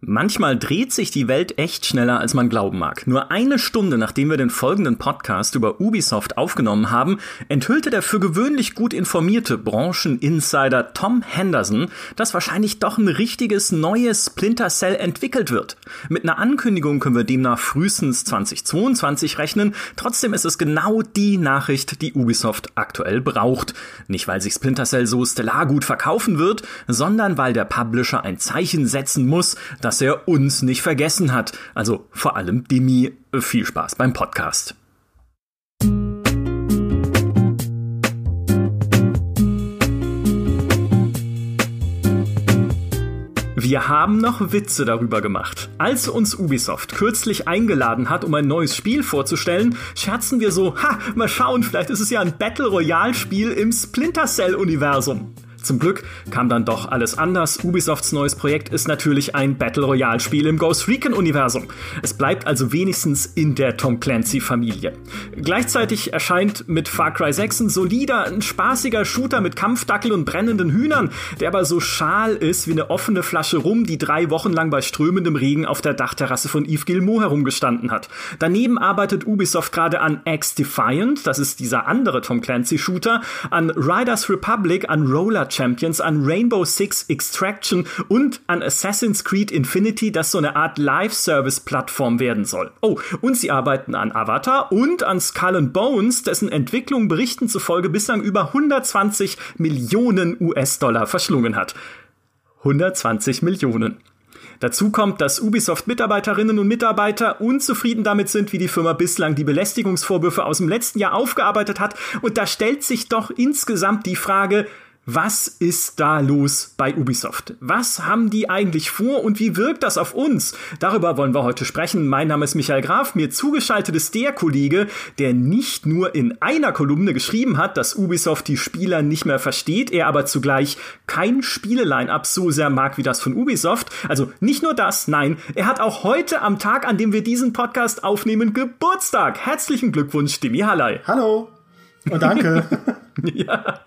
Manchmal dreht sich die Welt echt schneller, als man glauben mag. Nur eine Stunde nachdem wir den folgenden Podcast über Ubisoft aufgenommen haben, enthüllte der für gewöhnlich gut informierte Brancheninsider Tom Henderson, dass wahrscheinlich doch ein richtiges neues Splinter Cell entwickelt wird. Mit einer Ankündigung können wir demnach frühestens 2022 rechnen. Trotzdem ist es genau die Nachricht, die Ubisoft aktuell braucht. Nicht weil sich Splinter Cell so stellar gut verkaufen wird, sondern weil der Publisher ein Zeichen setzen muss, dass er uns nicht vergessen hat. Also vor allem Demi. Viel Spaß beim Podcast. Wir haben noch Witze darüber gemacht. Als uns Ubisoft kürzlich eingeladen hat, um ein neues Spiel vorzustellen, scherzen wir so, ha, mal schauen, vielleicht ist es ja ein Battle Royale Spiel im Splinter Cell Universum. Zum Glück kam dann doch alles anders. Ubisofts neues Projekt ist natürlich ein Battle Royale Spiel im Ghost Recon Universum. Es bleibt also wenigstens in der Tom Clancy Familie. Gleichzeitig erscheint mit Far Cry 6 ein solider, ein spaßiger Shooter mit Kampfdackel und brennenden Hühnern, der aber so schal ist wie eine offene Flasche Rum, die drei Wochen lang bei strömendem Regen auf der Dachterrasse von Yves Gilmour herumgestanden hat. Daneben arbeitet Ubisoft gerade an X Defiant, das ist dieser andere Tom Clancy Shooter, an Riders Republic, an Roller Champions, an Rainbow Six Extraction und an Assassin's Creed Infinity, das so eine Art Live-Service-Plattform werden soll. Oh, und sie arbeiten an Avatar und an Skull and Bones, dessen Entwicklung Berichten zufolge bislang über 120 Millionen US-Dollar verschlungen hat. 120 Millionen. Dazu kommt, dass Ubisoft-Mitarbeiterinnen und Mitarbeiter unzufrieden damit sind, wie die Firma bislang die Belästigungsvorwürfe aus dem letzten Jahr aufgearbeitet hat. Und da stellt sich doch insgesamt die Frage, was ist da los bei Ubisoft? Was haben die eigentlich vor und wie wirkt das auf uns? Darüber wollen wir heute sprechen. Mein Name ist Michael Graf. Mir zugeschaltet ist der Kollege, der nicht nur in einer Kolumne geschrieben hat, dass Ubisoft die Spieler nicht mehr versteht, er aber zugleich kein Spieleline-up so sehr mag wie das von Ubisoft. Also nicht nur das, nein, er hat auch heute am Tag, an dem wir diesen Podcast aufnehmen, Geburtstag. Herzlichen Glückwunsch, Demi Hallei. Hallo. Und danke. ja.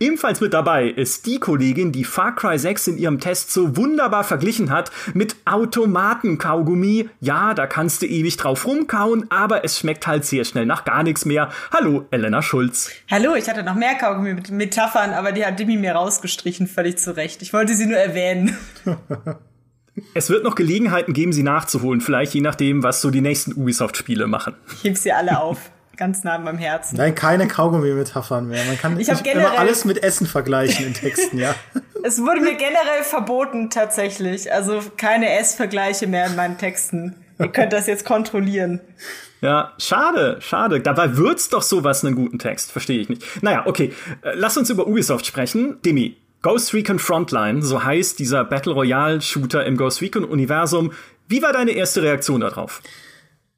Ebenfalls mit dabei ist die Kollegin, die Far Cry 6 in ihrem Test so wunderbar verglichen hat mit Automatenkaugummi. Ja, da kannst du ewig drauf rumkauen, aber es schmeckt halt sehr schnell nach gar nichts mehr. Hallo, Elena Schulz. Hallo, ich hatte noch mehr Kaugummi mit Metaphern, aber die hat Dimi mir rausgestrichen, völlig zu Recht. Ich wollte sie nur erwähnen. Es wird noch Gelegenheiten geben, sie nachzuholen, vielleicht je nachdem, was so die nächsten Ubisoft-Spiele machen. Ich heb sie alle auf ganz nah an meinem Herzen. Nein, keine Kaugummi-Metaphern mehr. Man kann ich nicht immer alles mit Essen vergleichen in Texten, ja. es wurde mir generell verboten, tatsächlich. Also keine Essvergleiche mehr in meinen Texten. Ihr könnt das jetzt kontrollieren. Ja, schade, schade. Dabei wird's doch sowas einen guten Text. Verstehe ich nicht. Naja, okay. Äh, lass uns über Ubisoft sprechen. Demi, Ghost Recon Frontline, so heißt dieser Battle Royale Shooter im Ghost Recon Universum. Wie war deine erste Reaktion darauf?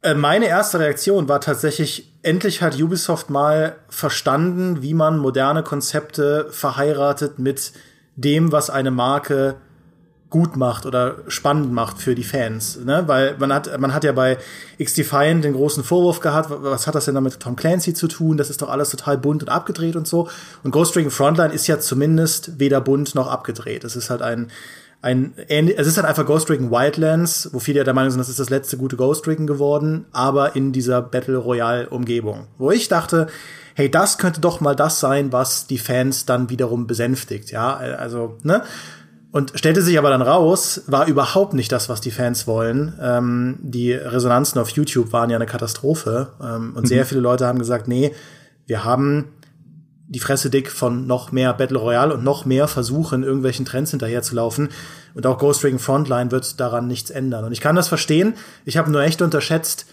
Äh, meine erste Reaktion war tatsächlich, endlich hat Ubisoft mal verstanden, wie man moderne Konzepte verheiratet mit dem, was eine Marke gut macht oder spannend macht für die Fans, ne? Weil man hat man hat ja bei X-Defiant den großen Vorwurf gehabt, was hat das denn damit mit Tom Clancy zu tun? Das ist doch alles total bunt und abgedreht und so. Und Ghost Recon Frontline ist ja zumindest weder bunt noch abgedreht. Es ist halt ein ein es ist halt einfach Ghost Recon Wildlands, wo viele ja der Meinung sind, das ist das letzte gute Ghost Recon geworden, aber in dieser Battle Royale Umgebung. Wo ich dachte, hey, das könnte doch mal das sein, was die Fans dann wiederum besänftigt, ja, also, ne? Und stellte sich aber dann raus, war überhaupt nicht das, was die Fans wollen. Ähm, die Resonanzen auf YouTube waren ja eine Katastrophe. Ähm, und mhm. sehr viele Leute haben gesagt, nee, wir haben die Fresse dick von noch mehr Battle Royale und noch mehr versuchen, irgendwelchen Trends hinterherzulaufen. Und auch Ghost Recon Frontline wird daran nichts ändern. Und ich kann das verstehen. Ich habe nur echt unterschätzt,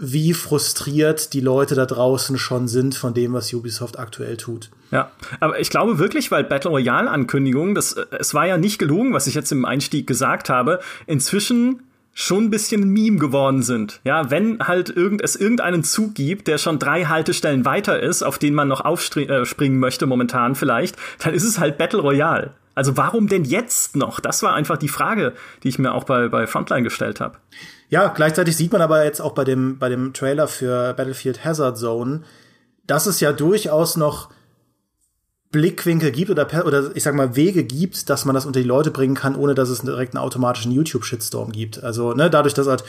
wie frustriert die Leute da draußen schon sind von dem, was Ubisoft aktuell tut. Ja, aber ich glaube wirklich, weil Battle Royale Ankündigungen, das es war ja nicht gelogen, was ich jetzt im Einstieg gesagt habe. Inzwischen schon ein bisschen Meme geworden sind. Ja, wenn halt irgend, es irgendeinen Zug gibt, der schon drei Haltestellen weiter ist, auf den man noch aufspringen äh, möchte momentan vielleicht, dann ist es halt Battle Royale. Also warum denn jetzt noch? Das war einfach die Frage, die ich mir auch bei, bei Frontline gestellt habe. Ja, gleichzeitig sieht man aber jetzt auch bei dem, bei dem Trailer für Battlefield Hazard Zone, dass es ja durchaus noch Blickwinkel gibt oder, oder ich sag mal Wege gibt, dass man das unter die Leute bringen kann, ohne dass es direkt einen automatischen YouTube-Shitstorm gibt. Also ne, dadurch, dass halt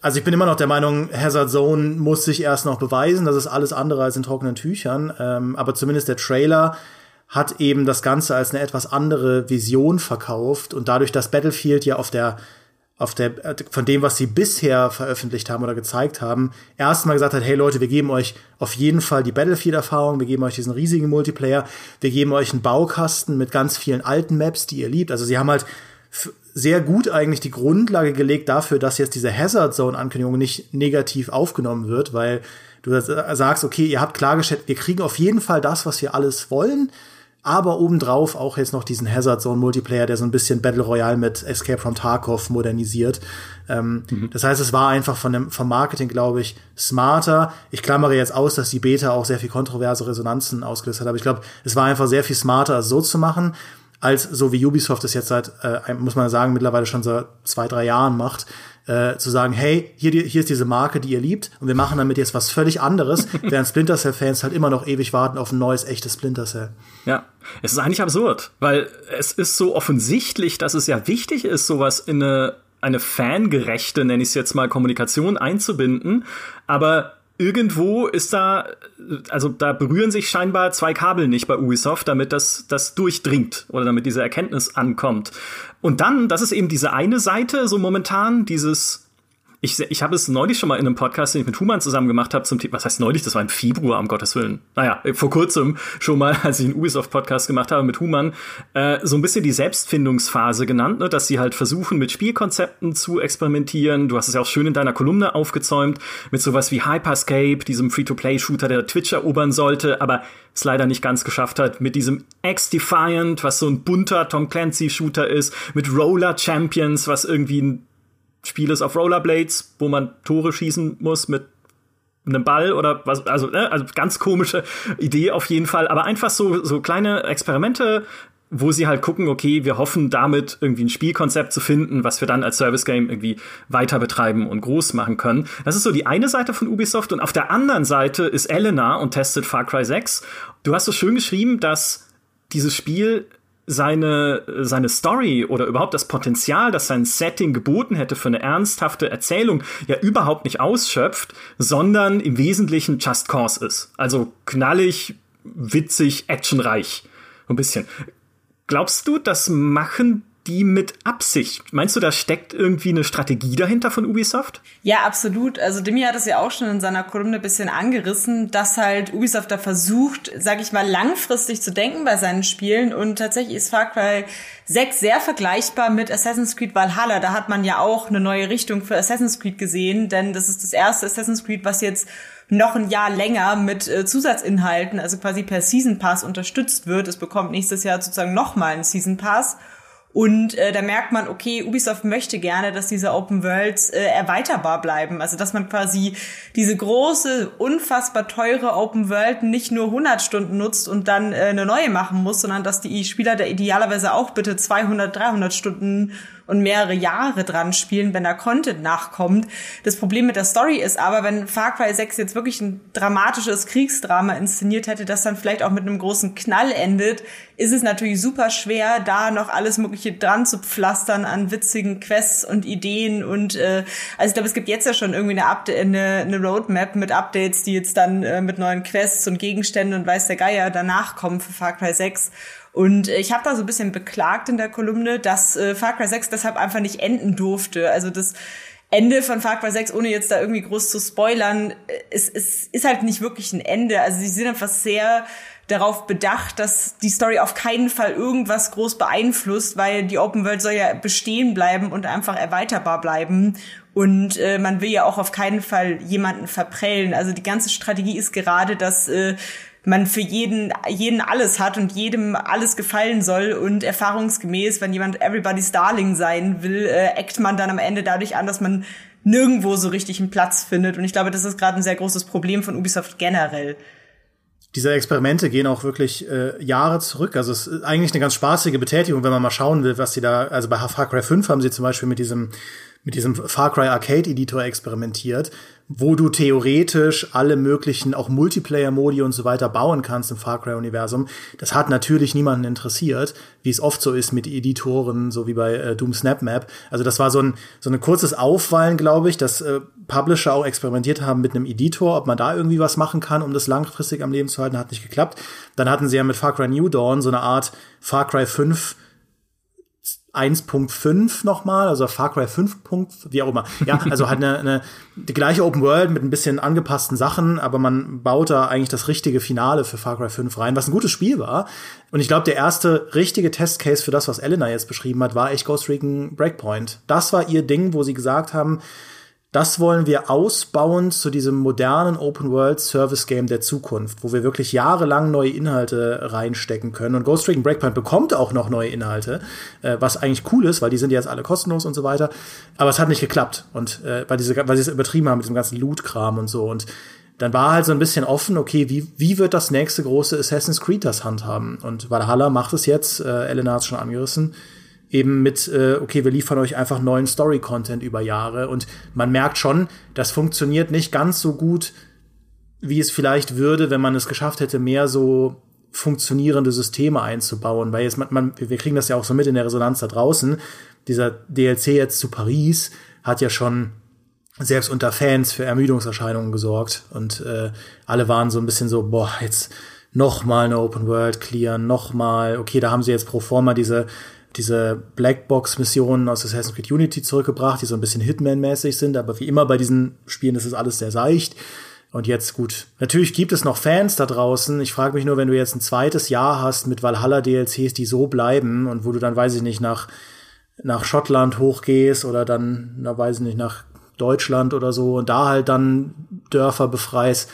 also ich bin immer noch der Meinung, Hazard Zone muss sich erst noch beweisen. Das ist alles andere als in trockenen Tüchern. Ähm, aber zumindest der Trailer hat eben das Ganze als eine etwas andere Vision verkauft. Und dadurch, dass Battlefield ja auf der auf der, von dem, was sie bisher veröffentlicht haben oder gezeigt haben, erstmal gesagt hat, hey Leute, wir geben euch auf jeden Fall die Battlefield-Erfahrung, wir geben euch diesen riesigen Multiplayer, wir geben euch einen Baukasten mit ganz vielen alten Maps, die ihr liebt. Also sie haben halt sehr gut eigentlich die Grundlage gelegt dafür, dass jetzt diese Hazard Zone Ankündigung nicht negativ aufgenommen wird, weil du sagst, okay, ihr habt klargestellt, wir kriegen auf jeden Fall das, was wir alles wollen, aber obendrauf auch jetzt noch diesen Hazard Zone Multiplayer, der so ein bisschen Battle Royale mit Escape from Tarkov modernisiert. Ähm, mhm. Das heißt, es war einfach von dem, vom Marketing, glaube ich, smarter. Ich klammere jetzt aus, dass die Beta auch sehr viel kontroverse Resonanzen ausgelöst hat, aber ich glaube, es war einfach sehr viel smarter, so zu machen als so wie Ubisoft es jetzt seit, äh, muss man sagen, mittlerweile schon seit zwei, drei Jahren macht, äh, zu sagen, hey, hier, hier ist diese Marke, die ihr liebt, und wir machen damit jetzt was völlig anderes, während Splinter Cell-Fans halt immer noch ewig warten auf ein neues, echtes Splinter Cell. Ja, es ist eigentlich absurd, weil es ist so offensichtlich, dass es ja wichtig ist, sowas in eine, eine fangerechte, nenne ich es jetzt mal, Kommunikation einzubinden, aber irgendwo ist da, also da berühren sich scheinbar zwei Kabel nicht bei Ubisoft, damit das, das durchdringt oder damit diese Erkenntnis ankommt. Und dann, das ist eben diese eine Seite, so momentan, dieses ich, ich habe es neulich schon mal in einem Podcast, den ich mit Human zusammen gemacht habe, zum Thema, was heißt neulich, das war im Februar, um Gottes Willen. Naja, vor kurzem schon mal, als ich einen Ubisoft-Podcast gemacht habe mit Human, äh, so ein bisschen die Selbstfindungsphase genannt, ne, dass sie halt versuchen, mit Spielkonzepten zu experimentieren. Du hast es ja auch schön in deiner Kolumne aufgezäumt, mit sowas wie Hyperscape, diesem Free-to-Play-Shooter, der Twitch erobern sollte, aber es leider nicht ganz geschafft hat, mit diesem X-Defiant, was so ein bunter Tom Clancy-Shooter ist, mit Roller Champions, was irgendwie ein Spiel ist auf Rollerblades, wo man Tore schießen muss mit einem Ball oder was, also, ne, also ganz komische Idee auf jeden Fall, aber einfach so, so kleine Experimente, wo sie halt gucken, okay, wir hoffen damit irgendwie ein Spielkonzept zu finden, was wir dann als Service Game irgendwie weiter betreiben und groß machen können. Das ist so die eine Seite von Ubisoft und auf der anderen Seite ist Elena und testet Far Cry 6. Du hast so schön geschrieben, dass dieses Spiel seine, seine Story oder überhaupt das Potenzial, das sein Setting geboten hätte für eine ernsthafte Erzählung, ja überhaupt nicht ausschöpft, sondern im Wesentlichen Just Cause ist. Also knallig, witzig, actionreich. Ein bisschen. Glaubst du, das machen die mit Absicht. Meinst du, da steckt irgendwie eine Strategie dahinter von Ubisoft? Ja, absolut. Also Demi hat es ja auch schon in seiner Kolumne ein bisschen angerissen, dass halt Ubisoft da versucht, sag ich mal, langfristig zu denken bei seinen Spielen und tatsächlich ist Far Cry 6 sehr vergleichbar mit Assassin's Creed Valhalla. Da hat man ja auch eine neue Richtung für Assassin's Creed gesehen, denn das ist das erste Assassin's Creed, was jetzt noch ein Jahr länger mit äh, Zusatzinhalten, also quasi per Season Pass unterstützt wird. Es bekommt nächstes Jahr sozusagen nochmal einen Season Pass. Und äh, da merkt man, okay, Ubisoft möchte gerne, dass diese Open Worlds äh, erweiterbar bleiben. Also dass man quasi diese große, unfassbar teure Open World nicht nur 100 Stunden nutzt und dann äh, eine neue machen muss, sondern dass die Spieler da idealerweise auch bitte 200, 300 Stunden und mehrere Jahre dran spielen, wenn da Content nachkommt. Das Problem mit der Story ist aber, wenn Far Cry 6 jetzt wirklich ein dramatisches Kriegsdrama inszeniert hätte, das dann vielleicht auch mit einem großen Knall endet, ist es natürlich super schwer, da noch alles Mögliche dran zu pflastern an witzigen Quests und Ideen und äh, also ich glaube, es gibt jetzt ja schon irgendwie eine, Update, eine, eine Roadmap mit Updates, die jetzt dann äh, mit neuen Quests und Gegenständen und weiß der Geier danach kommen für Far Cry 6. Und äh, ich habe da so ein bisschen beklagt in der Kolumne, dass äh, Far Cry 6 deshalb einfach nicht enden durfte. Also das Ende von Far Cry 6, ohne jetzt da irgendwie groß zu spoilern, es, äh, es ist halt nicht wirklich ein Ende. Also sie sind einfach sehr darauf bedacht, dass die Story auf keinen Fall irgendwas groß beeinflusst, weil die Open World soll ja bestehen bleiben und einfach erweiterbar bleiben. Und äh, man will ja auch auf keinen Fall jemanden verprellen. Also die ganze Strategie ist gerade, dass äh, man für jeden, jeden alles hat und jedem alles gefallen soll und erfahrungsgemäß, wenn jemand Everybody's Darling sein will, äh, eckt man dann am Ende dadurch an, dass man nirgendwo so richtig einen Platz findet. Und ich glaube, das ist gerade ein sehr großes Problem von Ubisoft generell. Diese Experimente gehen auch wirklich äh, Jahre zurück. Also es ist eigentlich eine ganz spaßige Betätigung, wenn man mal schauen will, was sie da, also bei Far Cry 5 haben sie zum Beispiel mit diesem mit diesem Far Cry Arcade Editor experimentiert, wo du theoretisch alle möglichen auch Multiplayer-Modi und so weiter bauen kannst im Far Cry-Universum. Das hat natürlich niemanden interessiert, wie es oft so ist mit Editoren, so wie bei äh, Doom Snap Map. Also das war so ein, so ein kurzes Aufwallen, glaube ich, dass äh, Publisher auch experimentiert haben mit einem Editor, ob man da irgendwie was machen kann, um das langfristig am Leben zu halten, hat nicht geklappt. Dann hatten sie ja mit Far Cry New Dawn so eine Art Far Cry 5 1.5 nochmal, also Far Cry 5. wie auch immer. Ja, also hat eine, eine die gleiche Open World mit ein bisschen angepassten Sachen, aber man baut da eigentlich das richtige Finale für Far Cry 5 rein, was ein gutes Spiel war. Und ich glaube, der erste richtige Testcase für das, was Elena jetzt beschrieben hat, war echt Ghost Recon Breakpoint. Das war ihr Ding, wo sie gesagt haben, das wollen wir ausbauen zu diesem modernen Open World Service Game der Zukunft, wo wir wirklich jahrelang neue Inhalte reinstecken können. Und Ghost Recon Breakpoint bekommt auch noch neue Inhalte, äh, was eigentlich cool ist, weil die sind jetzt alle kostenlos und so weiter. Aber es hat nicht geklappt und äh, weil diese, weil sie es übertrieben haben mit dem ganzen Loot-Kram und so und dann war halt so ein bisschen offen, okay, wie, wie wird das nächste große Assassin's Creed das handhaben? Und Valhalla macht es jetzt, äh, Elena hat es schon angerissen, eben mit, äh, okay, wir liefern euch einfach neuen Story-Content über Jahre. Und man merkt schon, das funktioniert nicht ganz so gut, wie es vielleicht würde, wenn man es geschafft hätte, mehr so funktionierende Systeme einzubauen. Weil jetzt man, man wir kriegen das ja auch so mit in der Resonanz da draußen. Dieser DLC jetzt zu Paris hat ja schon selbst unter Fans für Ermüdungserscheinungen gesorgt und äh, alle waren so ein bisschen so, boah, jetzt noch mal eine Open World clearen, noch mal, okay, da haben sie jetzt pro forma diese diese Blackbox-Missionen aus Assassin's Creed Unity zurückgebracht, die so ein bisschen Hitman-mäßig sind, aber wie immer bei diesen Spielen ist es alles sehr seicht. Und jetzt gut. Natürlich gibt es noch Fans da draußen. Ich frage mich nur, wenn du jetzt ein zweites Jahr hast mit Valhalla DLCs, die so bleiben und wo du dann, weiß ich nicht, nach, nach Schottland hochgehst oder dann, na, weiß ich nicht, nach Deutschland oder so und da halt dann Dörfer befreist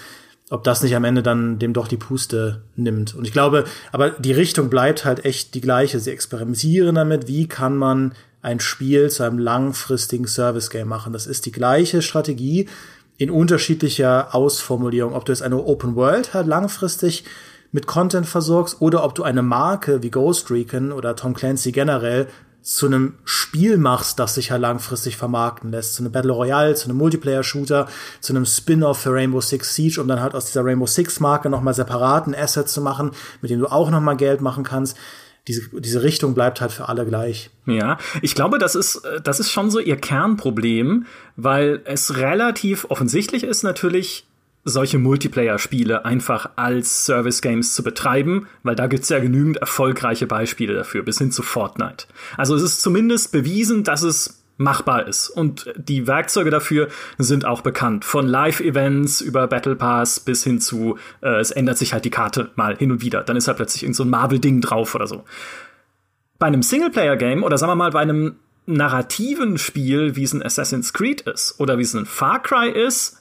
ob das nicht am Ende dann dem doch die Puste nimmt. Und ich glaube, aber die Richtung bleibt halt echt die gleiche. Sie experimentieren damit, wie kann man ein Spiel zu einem langfristigen Service-Game machen. Das ist die gleiche Strategie in unterschiedlicher Ausformulierung. Ob du jetzt eine Open World halt langfristig mit Content versorgst oder ob du eine Marke wie Ghost Recon oder Tom Clancy generell zu einem Spiel machst, das sich ja langfristig vermarkten lässt, zu einem Battle Royale, zu einem Multiplayer-Shooter, zu einem Spin-off für Rainbow Six Siege, um dann halt aus dieser Rainbow Six-Marke nochmal separaten Asset zu machen, mit dem du auch nochmal Geld machen kannst. Diese, diese Richtung bleibt halt für alle gleich. Ja, ich glaube, das ist, das ist schon so ihr Kernproblem, weil es relativ offensichtlich ist natürlich, solche Multiplayer-Spiele einfach als Service-Games zu betreiben, weil da gibt's ja genügend erfolgreiche Beispiele dafür, bis hin zu Fortnite. Also es ist zumindest bewiesen, dass es machbar ist. Und die Werkzeuge dafür sind auch bekannt. Von Live-Events über Battle Pass bis hin zu, äh, es ändert sich halt die Karte mal hin und wieder. Dann ist halt plötzlich irgend so ein Marvel-Ding drauf oder so. Bei einem Singleplayer-Game oder sagen wir mal bei einem narrativen Spiel, wie es ein Assassin's Creed ist oder wie es ein Far Cry ist,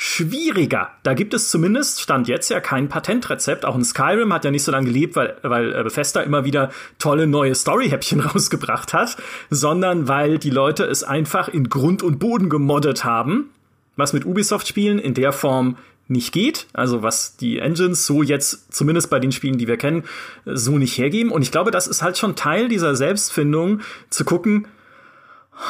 schwieriger. Da gibt es zumindest, stand jetzt ja kein Patentrezept. Auch in Skyrim hat ja nicht so lange gelebt, weil, weil äh, Bethesda immer wieder tolle neue Story-Häppchen rausgebracht hat, sondern weil die Leute es einfach in Grund und Boden gemoddet haben, was mit Ubisoft-Spielen in der Form nicht geht, also was die Engines so jetzt zumindest bei den Spielen, die wir kennen, so nicht hergeben. Und ich glaube, das ist halt schon Teil dieser Selbstfindung, zu gucken,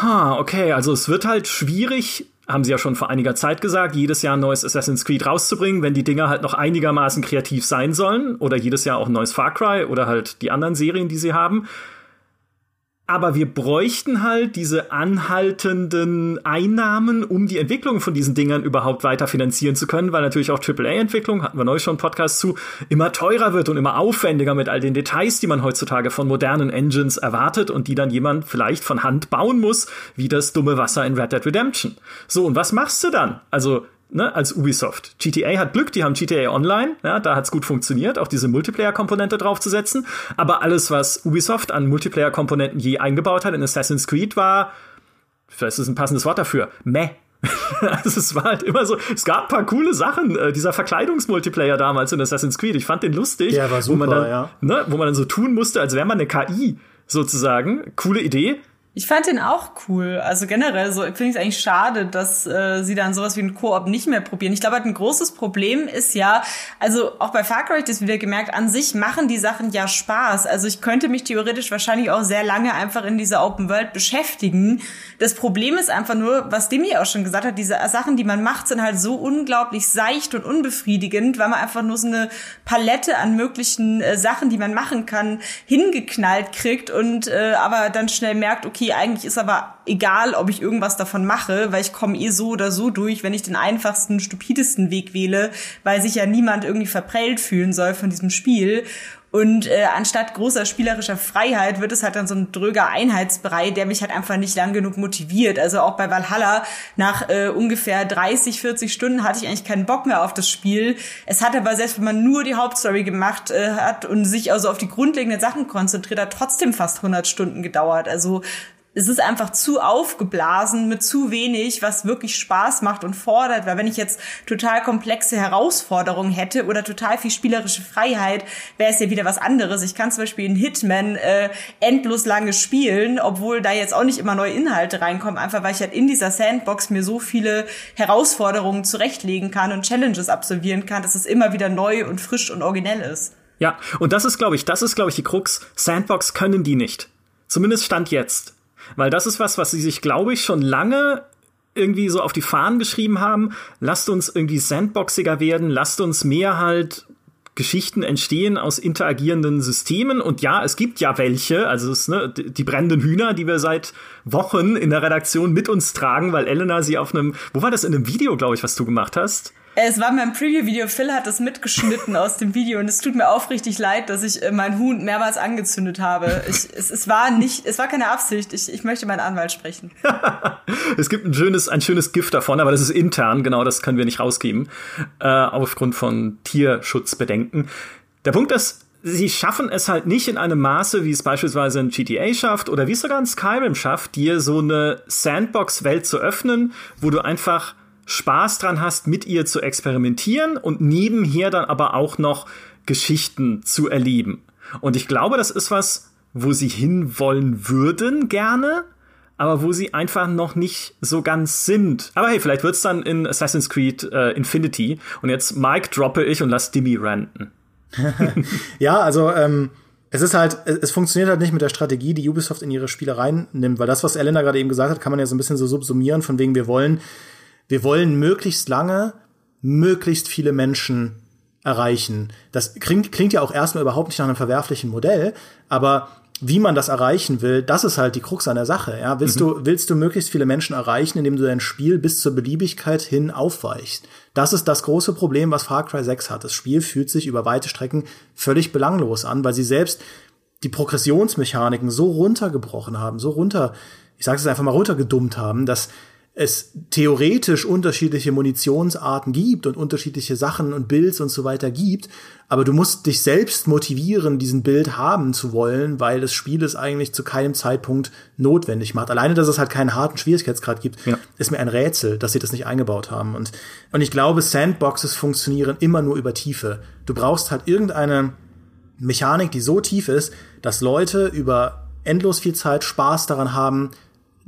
ha, okay, also es wird halt schwierig, haben sie ja schon vor einiger Zeit gesagt, jedes Jahr ein neues Assassin's Creed rauszubringen, wenn die Dinger halt noch einigermaßen kreativ sein sollen. Oder jedes Jahr auch ein neues Far Cry oder halt die anderen Serien, die sie haben. Aber wir bräuchten halt diese anhaltenden Einnahmen, um die Entwicklung von diesen Dingern überhaupt weiter finanzieren zu können, weil natürlich auch AAA-Entwicklung, hatten wir neulich schon einen Podcast zu, immer teurer wird und immer aufwendiger mit all den Details, die man heutzutage von modernen Engines erwartet und die dann jemand vielleicht von Hand bauen muss, wie das dumme Wasser in Red Dead Redemption. So, und was machst du dann? Also, ne, als Ubisoft. GTA hat Glück, die haben GTA Online, ja, da hat's gut funktioniert, auch diese Multiplayer-Komponente draufzusetzen. Aber alles, was Ubisoft an Multiplayer-Komponenten je eingebaut hat in Assassin's Creed, war, vielleicht ist es ein passendes Wort dafür, meh. also es war halt immer so, es gab ein paar coole Sachen, äh, dieser Verkleidungsmultiplayer damals in Assassin's Creed, ich fand den lustig. Der war super, wo man dann, ja. Ne, wo man dann so tun musste, als wäre man eine KI sozusagen. Coole Idee Ich fand den auch cool. Also generell so finde ich es eigentlich schade, dass äh, sie dann sowas wie ein Koop nicht mehr probieren. Ich glaube, halt ein großes Problem ist ja, also auch bei Far Cry das wieder gemerkt, an sich machen die Sachen ja Spaß. Also ich könnte mich theoretisch wahrscheinlich auch sehr lange einfach in dieser Open World beschäftigen. Das Problem ist einfach nur, was Demi auch schon gesagt hat, diese Sachen, die man macht, sind halt so unglaublich seicht und unbefriedigend, weil man einfach nur so eine Palette an möglichen äh, Sachen, die man machen kann, hingeknallt kriegt und äh, aber dann schnell merkt, okay, eigentlich ist aber egal, ob ich irgendwas davon mache, weil ich komme eh so oder so durch, wenn ich den einfachsten, stupidesten Weg wähle, weil sich ja niemand irgendwie verprellt fühlen soll von diesem Spiel. Und äh, anstatt großer spielerischer Freiheit wird es halt dann so ein dröger Einheitsbrei, der mich halt einfach nicht lang genug motiviert. Also auch bei Valhalla nach äh, ungefähr 30, 40 Stunden hatte ich eigentlich keinen Bock mehr auf das Spiel. Es hat aber selbst wenn man nur die Hauptstory gemacht äh, hat und sich also auf die grundlegenden Sachen konzentriert hat, trotzdem fast 100 Stunden gedauert. Also es ist einfach zu aufgeblasen mit zu wenig, was wirklich Spaß macht und fordert. Weil wenn ich jetzt total komplexe Herausforderungen hätte oder total viel spielerische Freiheit, wäre es ja wieder was anderes. Ich kann zum Beispiel in Hitman äh, endlos lange spielen, obwohl da jetzt auch nicht immer neue Inhalte reinkommen, einfach weil ich halt in dieser Sandbox mir so viele Herausforderungen zurechtlegen kann und Challenges absolvieren kann, dass es immer wieder neu und frisch und originell ist. Ja, und das ist, glaube ich, das ist, glaube ich, die Krux. Sandbox können die nicht. Zumindest Stand jetzt. Weil das ist was, was sie sich, glaube ich, schon lange irgendwie so auf die Fahnen geschrieben haben. Lasst uns irgendwie sandboxiger werden, lasst uns mehr halt Geschichten entstehen aus interagierenden Systemen. Und ja, es gibt ja welche, also es, ne, die brennenden Hühner, die wir seit Wochen in der Redaktion mit uns tragen, weil Elena sie auf einem, wo war das in einem Video, glaube ich, was du gemacht hast? Es war mein Preview-Video. Phil hat das mitgeschnitten aus dem Video und es tut mir aufrichtig leid, dass ich äh, meinen Huhn mehrmals angezündet habe. Ich, es, es war nicht, es war keine Absicht. Ich, ich möchte meinen Anwalt sprechen. es gibt ein schönes, ein schönes Gift davon, aber das ist intern. Genau, das können wir nicht rausgeben äh, aufgrund von Tierschutzbedenken. Der Punkt ist, sie schaffen es halt nicht in einem Maße, wie es beispielsweise ein GTA schafft oder wie es sogar ein Skyrim schafft, dir so eine Sandbox-Welt zu öffnen, wo du einfach Spaß dran hast, mit ihr zu experimentieren und nebenher dann aber auch noch Geschichten zu erleben. Und ich glaube, das ist was, wo sie hinwollen würden gerne, aber wo sie einfach noch nicht so ganz sind. Aber hey, vielleicht wird's dann in Assassin's Creed äh, Infinity. Und jetzt Mike droppe ich und lass Dimmy ranten. ja, also ähm, es ist halt, es funktioniert halt nicht mit der Strategie, die Ubisoft in ihre Spiele reinnimmt, weil das, was Elena gerade eben gesagt hat, kann man ja so ein bisschen so subsumieren, von wegen wir wollen wir wollen möglichst lange möglichst viele Menschen erreichen. Das klingt, klingt ja auch erstmal überhaupt nicht nach einem verwerflichen Modell, aber wie man das erreichen will, das ist halt die Krux an der Sache. Ja? Willst, mhm. du, willst du möglichst viele Menschen erreichen, indem du dein Spiel bis zur Beliebigkeit hin aufweichst? Das ist das große Problem, was Far Cry 6 hat. Das Spiel fühlt sich über weite Strecken völlig belanglos an, weil sie selbst die Progressionsmechaniken so runtergebrochen haben, so runter, ich sage es einfach mal runtergedummt haben, dass es theoretisch unterschiedliche Munitionsarten gibt und unterschiedliche Sachen und Builds und so weiter gibt, aber du musst dich selbst motivieren, diesen Bild haben zu wollen, weil das Spiel es eigentlich zu keinem Zeitpunkt notwendig macht. Alleine, dass es halt keinen harten Schwierigkeitsgrad gibt, ja. ist mir ein Rätsel, dass sie das nicht eingebaut haben. Und, und ich glaube, Sandboxes funktionieren immer nur über Tiefe. Du brauchst halt irgendeine Mechanik, die so tief ist, dass Leute über endlos viel Zeit Spaß daran haben,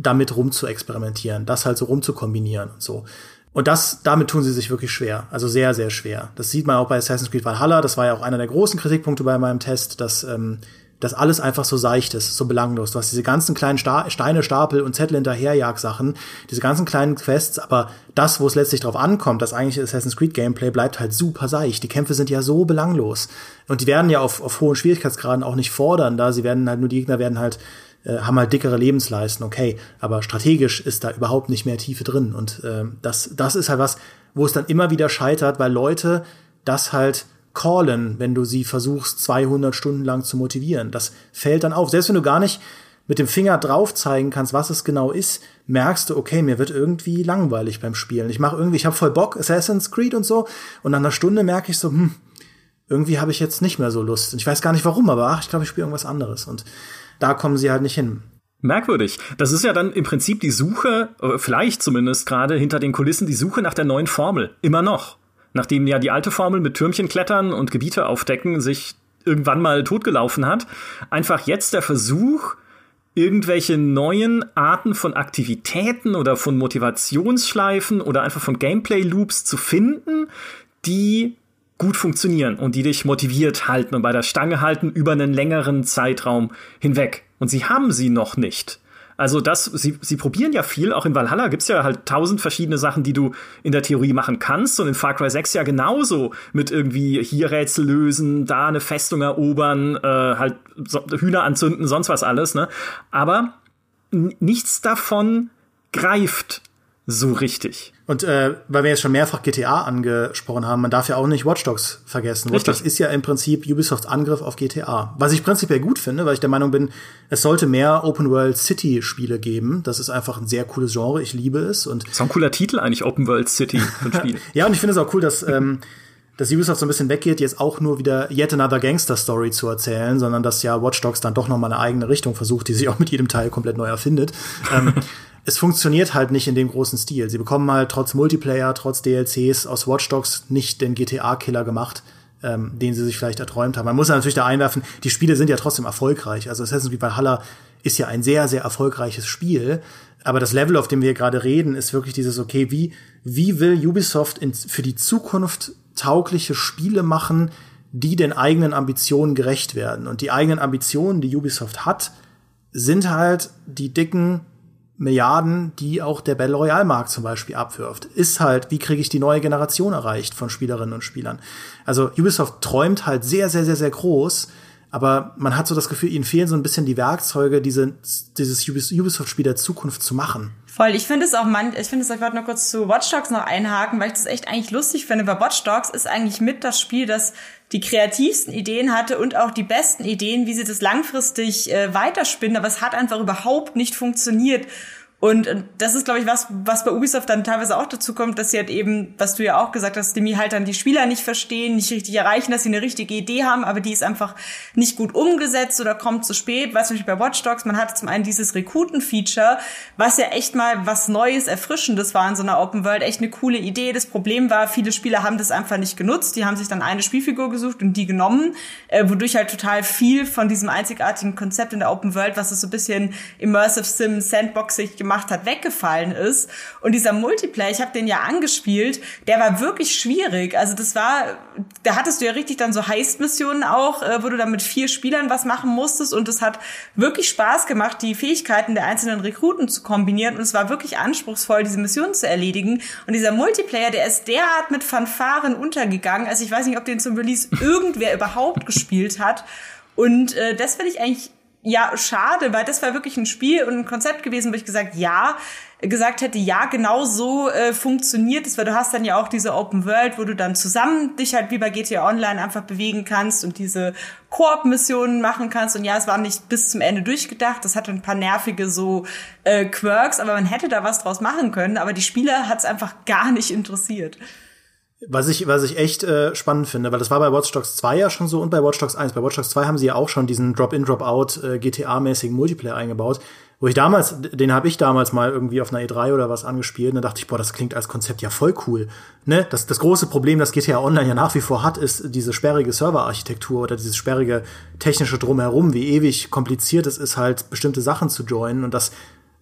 damit rum zu experimentieren, das halt so rum zu kombinieren und so. Und das, damit tun sie sich wirklich schwer. Also sehr, sehr schwer. Das sieht man auch bei Assassin's Creed Valhalla. Das war ja auch einer der großen Kritikpunkte bei meinem Test, dass ähm, das alles einfach so seicht ist, so belanglos. Du hast diese ganzen kleinen Sta Steine, Stapel und Zettel hinterherjag-Sachen, diese ganzen kleinen Quests, aber das, wo es letztlich drauf ankommt, das eigentliche Assassin's Creed Gameplay bleibt halt super seicht. Die Kämpfe sind ja so belanglos. Und die werden ja auf, auf hohen Schwierigkeitsgraden auch nicht fordern, da sie werden halt nur, die Gegner werden halt äh, haben halt dickere Lebensleisten, okay, aber strategisch ist da überhaupt nicht mehr Tiefe drin. Und äh, das, das ist halt was, wo es dann immer wieder scheitert, weil Leute das halt callen, wenn du sie versuchst, 200 Stunden lang zu motivieren. Das fällt dann auf. Selbst wenn du gar nicht mit dem Finger drauf zeigen kannst, was es genau ist, merkst du, okay, mir wird irgendwie langweilig beim Spielen. Ich mache irgendwie, ich habe voll Bock, Assassin's Creed und so, und nach einer Stunde merke ich so, hm, irgendwie habe ich jetzt nicht mehr so Lust. Und ich weiß gar nicht warum, aber ach, ich glaube, ich spiele irgendwas anderes. Und da kommen sie halt nicht hin. Merkwürdig. Das ist ja dann im Prinzip die Suche, äh, vielleicht zumindest gerade hinter den Kulissen, die Suche nach der neuen Formel. Immer noch. Nachdem ja die alte Formel mit Türmchen klettern und Gebiete aufdecken sich irgendwann mal totgelaufen hat. Einfach jetzt der Versuch, irgendwelche neuen Arten von Aktivitäten oder von Motivationsschleifen oder einfach von Gameplay-Loops zu finden, die gut funktionieren und die dich motiviert halten und bei der Stange halten über einen längeren Zeitraum hinweg. Und sie haben sie noch nicht. Also das, sie, sie probieren ja viel, auch in Valhalla gibt's ja halt tausend verschiedene Sachen, die du in der Theorie machen kannst und in Far Cry 6 ja genauso mit irgendwie hier Rätsel lösen, da eine Festung erobern, äh, halt so, Hühner anzünden, sonst was alles, ne? Aber nichts davon greift so richtig. Und äh, weil wir jetzt schon mehrfach GTA angesprochen haben, man darf ja auch nicht Watch Dogs vergessen. Watch Dogs ist ja im Prinzip Ubisofts Angriff auf GTA. Was ich prinzipiell gut finde, weil ich der Meinung bin, es sollte mehr Open World City Spiele geben. Das ist einfach ein sehr cooles Genre. Ich liebe es. Und das ist auch ein cooler Titel eigentlich, Open World City für Spiel. ja, und ich finde es auch cool, dass ähm, dass Ubisoft so ein bisschen weggeht, jetzt auch nur wieder Yet Another Gangster Story zu erzählen, sondern dass ja Watch Dogs dann doch noch mal eine eigene Richtung versucht, die sich auch mit jedem Teil komplett neu erfindet. ähm, es funktioniert halt nicht in dem großen Stil. Sie bekommen halt trotz Multiplayer, trotz DLCs aus Watch Dogs nicht den GTA-Killer gemacht, ähm, den sie sich vielleicht erträumt haben. Man muss natürlich da einwerfen, die Spiele sind ja trotzdem erfolgreich. Also Assassin's Creed Valhalla ist ja ein sehr, sehr erfolgreiches Spiel. Aber das Level, auf dem wir gerade reden, ist wirklich dieses, okay, wie, wie will Ubisoft in, für die Zukunft taugliche Spiele machen, die den eigenen Ambitionen gerecht werden? Und die eigenen Ambitionen, die Ubisoft hat, sind halt die dicken Milliarden, die auch der Battle Royale Markt zum Beispiel abwirft, ist halt, wie kriege ich die neue Generation erreicht von Spielerinnen und Spielern. Also Ubisoft träumt halt sehr, sehr, sehr, sehr groß, aber man hat so das Gefühl, ihnen fehlen so ein bisschen die Werkzeuge, diese, dieses Ubisoft-Spiel der Zukunft zu machen. Voll. Ich finde es auch, man, ich finde es, ich wollte noch kurz zu Watch Dogs noch einhaken, weil ich das echt eigentlich lustig finde, weil Watch Dogs ist eigentlich mit das Spiel, das die kreativsten Ideen hatte und auch die besten Ideen, wie sie das langfristig äh, weiterspinnen, aber es hat einfach überhaupt nicht funktioniert. Und das ist, glaube ich, was, was bei Ubisoft dann teilweise auch dazu kommt, dass sie halt eben, was du ja auch gesagt hast, Demi halt dann die Spieler nicht verstehen, nicht richtig erreichen, dass sie eine richtige Idee haben, aber die ist einfach nicht gut umgesetzt oder kommt zu spät. Weil zum bei Watch Dogs, man hatte zum einen dieses Rekruten-Feature, was ja echt mal was Neues, Erfrischendes war in so einer Open World, echt eine coole Idee. Das Problem war, viele Spieler haben das einfach nicht genutzt. Die haben sich dann eine Spielfigur gesucht und die genommen, äh, wodurch halt total viel von diesem einzigartigen Konzept in der Open World, was es so ein bisschen Immersive Sim, Sandboxig gemacht gemacht hat, weggefallen ist. Und dieser Multiplayer, ich habe den ja angespielt, der war wirklich schwierig. Also das war, da hattest du ja richtig dann so Heist-Missionen auch, äh, wo du dann mit vier Spielern was machen musstest. Und es hat wirklich Spaß gemacht, die Fähigkeiten der einzelnen Rekruten zu kombinieren. Und es war wirklich anspruchsvoll, diese Missionen zu erledigen. Und dieser Multiplayer, der ist derart mit Fanfaren untergegangen. Also ich weiß nicht, ob den zum Release irgendwer überhaupt gespielt hat. Und äh, das finde ich eigentlich ja, schade, weil das war wirklich ein Spiel und ein Konzept gewesen, wo ich gesagt, ja, gesagt hätte, ja, genau so äh, funktioniert es, weil du hast dann ja auch diese Open World, wo du dann zusammen dich halt wie bei GTA Online einfach bewegen kannst und diese Koop-Missionen machen kannst. Und ja, es war nicht bis zum Ende durchgedacht. Das hatte ein paar nervige so äh, Quirks, aber man hätte da was draus machen können. Aber die Spieler hat es einfach gar nicht interessiert. Was ich, was ich echt äh, spannend finde, weil das war bei Watch Dogs 2 ja schon so und bei Watch Dogs 1. Bei Watch Dogs 2 haben sie ja auch schon diesen Drop-in, Drop-out äh, GTA-mäßigen Multiplayer eingebaut, wo ich damals, den habe ich damals mal irgendwie auf einer E3 oder was angespielt und da dachte ich, boah, das klingt als Konzept ja voll cool. Ne? Das, das große Problem, das GTA Online ja nach wie vor hat, ist diese sperrige Serverarchitektur oder dieses sperrige technische Drumherum, wie ewig kompliziert es ist, halt bestimmte Sachen zu joinen und das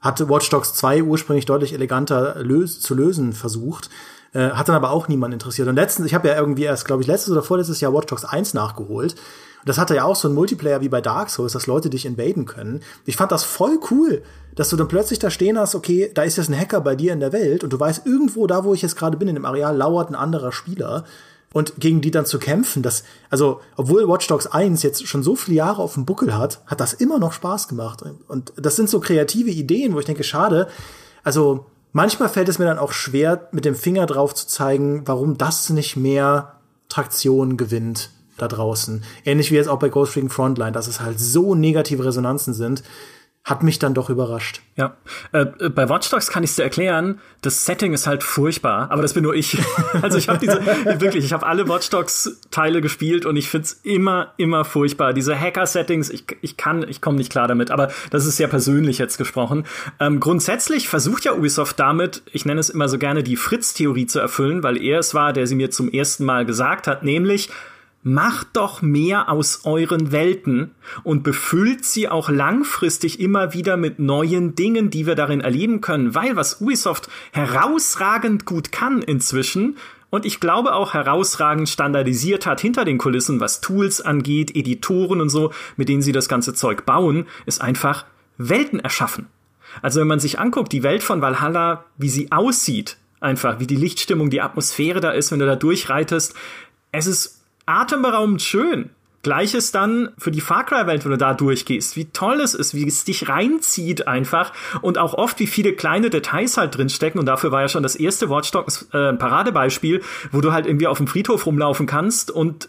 hatte Watch Dogs 2 ursprünglich deutlich eleganter lös zu lösen versucht. Äh, hat dann aber auch niemand interessiert. Und letztens, ich habe ja irgendwie erst, glaube ich, letztes oder vorletztes Jahr Watch Dogs 1 nachgeholt. Und das hatte ja auch so ein Multiplayer wie bei Dark Souls, dass Leute dich invaden können. Ich fand das voll cool, dass du dann plötzlich da stehen hast, okay, da ist jetzt ein Hacker bei dir in der Welt und du weißt, irgendwo da, wo ich jetzt gerade bin, in dem Areal, lauert ein anderer Spieler. Und gegen die dann zu kämpfen, das, also, obwohl Watch Dogs 1 jetzt schon so viele Jahre auf dem Buckel hat, hat das immer noch Spaß gemacht. Und das sind so kreative Ideen, wo ich denke, schade, also, manchmal fällt es mir dann auch schwer, mit dem Finger drauf zu zeigen, warum das nicht mehr Traktion gewinnt da draußen. Ähnlich wie jetzt auch bei Ghost Recon Frontline, dass es halt so negative Resonanzen sind, hat mich dann doch überrascht. Ja, äh, bei Watch Dogs kann ich dir erklären, das Setting ist halt furchtbar, aber das bin nur ich. also ich habe diese wirklich, ich habe alle Watch Dogs Teile gespielt und ich find's immer immer furchtbar. Diese Hacker Settings, ich, ich kann, ich komme nicht klar damit, aber das ist sehr persönlich jetzt gesprochen. Ähm, grundsätzlich versucht ja Ubisoft damit, ich nenne es immer so gerne die Fritz Theorie zu erfüllen, weil er es war, der sie mir zum ersten Mal gesagt hat, nämlich macht doch mehr aus euren Welten und befüllt sie auch langfristig immer wieder mit neuen Dingen, die wir darin erleben können, weil was Ubisoft herausragend gut kann inzwischen und ich glaube auch herausragend standardisiert hat hinter den Kulissen, was Tools angeht, Editoren und so, mit denen sie das ganze Zeug bauen, ist einfach Welten erschaffen. Also wenn man sich anguckt, die Welt von Valhalla, wie sie aussieht, einfach wie die Lichtstimmung, die Atmosphäre da ist, wenn du da durchreitest, es ist atemberaubend schön. Gleiches dann für die Far Cry-Welt, wenn du da durchgehst. Wie toll es ist, wie es dich reinzieht einfach und auch oft, wie viele kleine Details halt drinstecken. Und dafür war ja schon das erste Watch Dogs äh, Paradebeispiel, wo du halt irgendwie auf dem Friedhof rumlaufen kannst und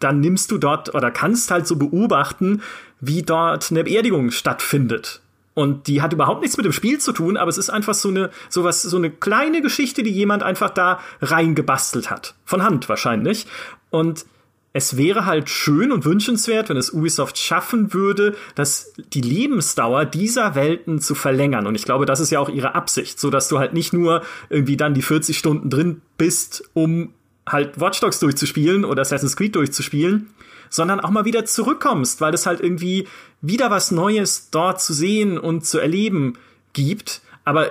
dann nimmst du dort oder kannst halt so beobachten, wie dort eine Beerdigung stattfindet. Und die hat überhaupt nichts mit dem Spiel zu tun, aber es ist einfach so eine, sowas, so eine kleine Geschichte, die jemand einfach da reingebastelt hat. Von Hand wahrscheinlich. Und es wäre halt schön und wünschenswert, wenn es Ubisoft schaffen würde, dass die Lebensdauer dieser Welten zu verlängern. Und ich glaube, das ist ja auch ihre Absicht, so dass du halt nicht nur irgendwie dann die 40 Stunden drin bist, um halt Watch Dogs durchzuspielen oder Assassin's Creed durchzuspielen, sondern auch mal wieder zurückkommst, weil es halt irgendwie wieder was Neues dort zu sehen und zu erleben gibt. Aber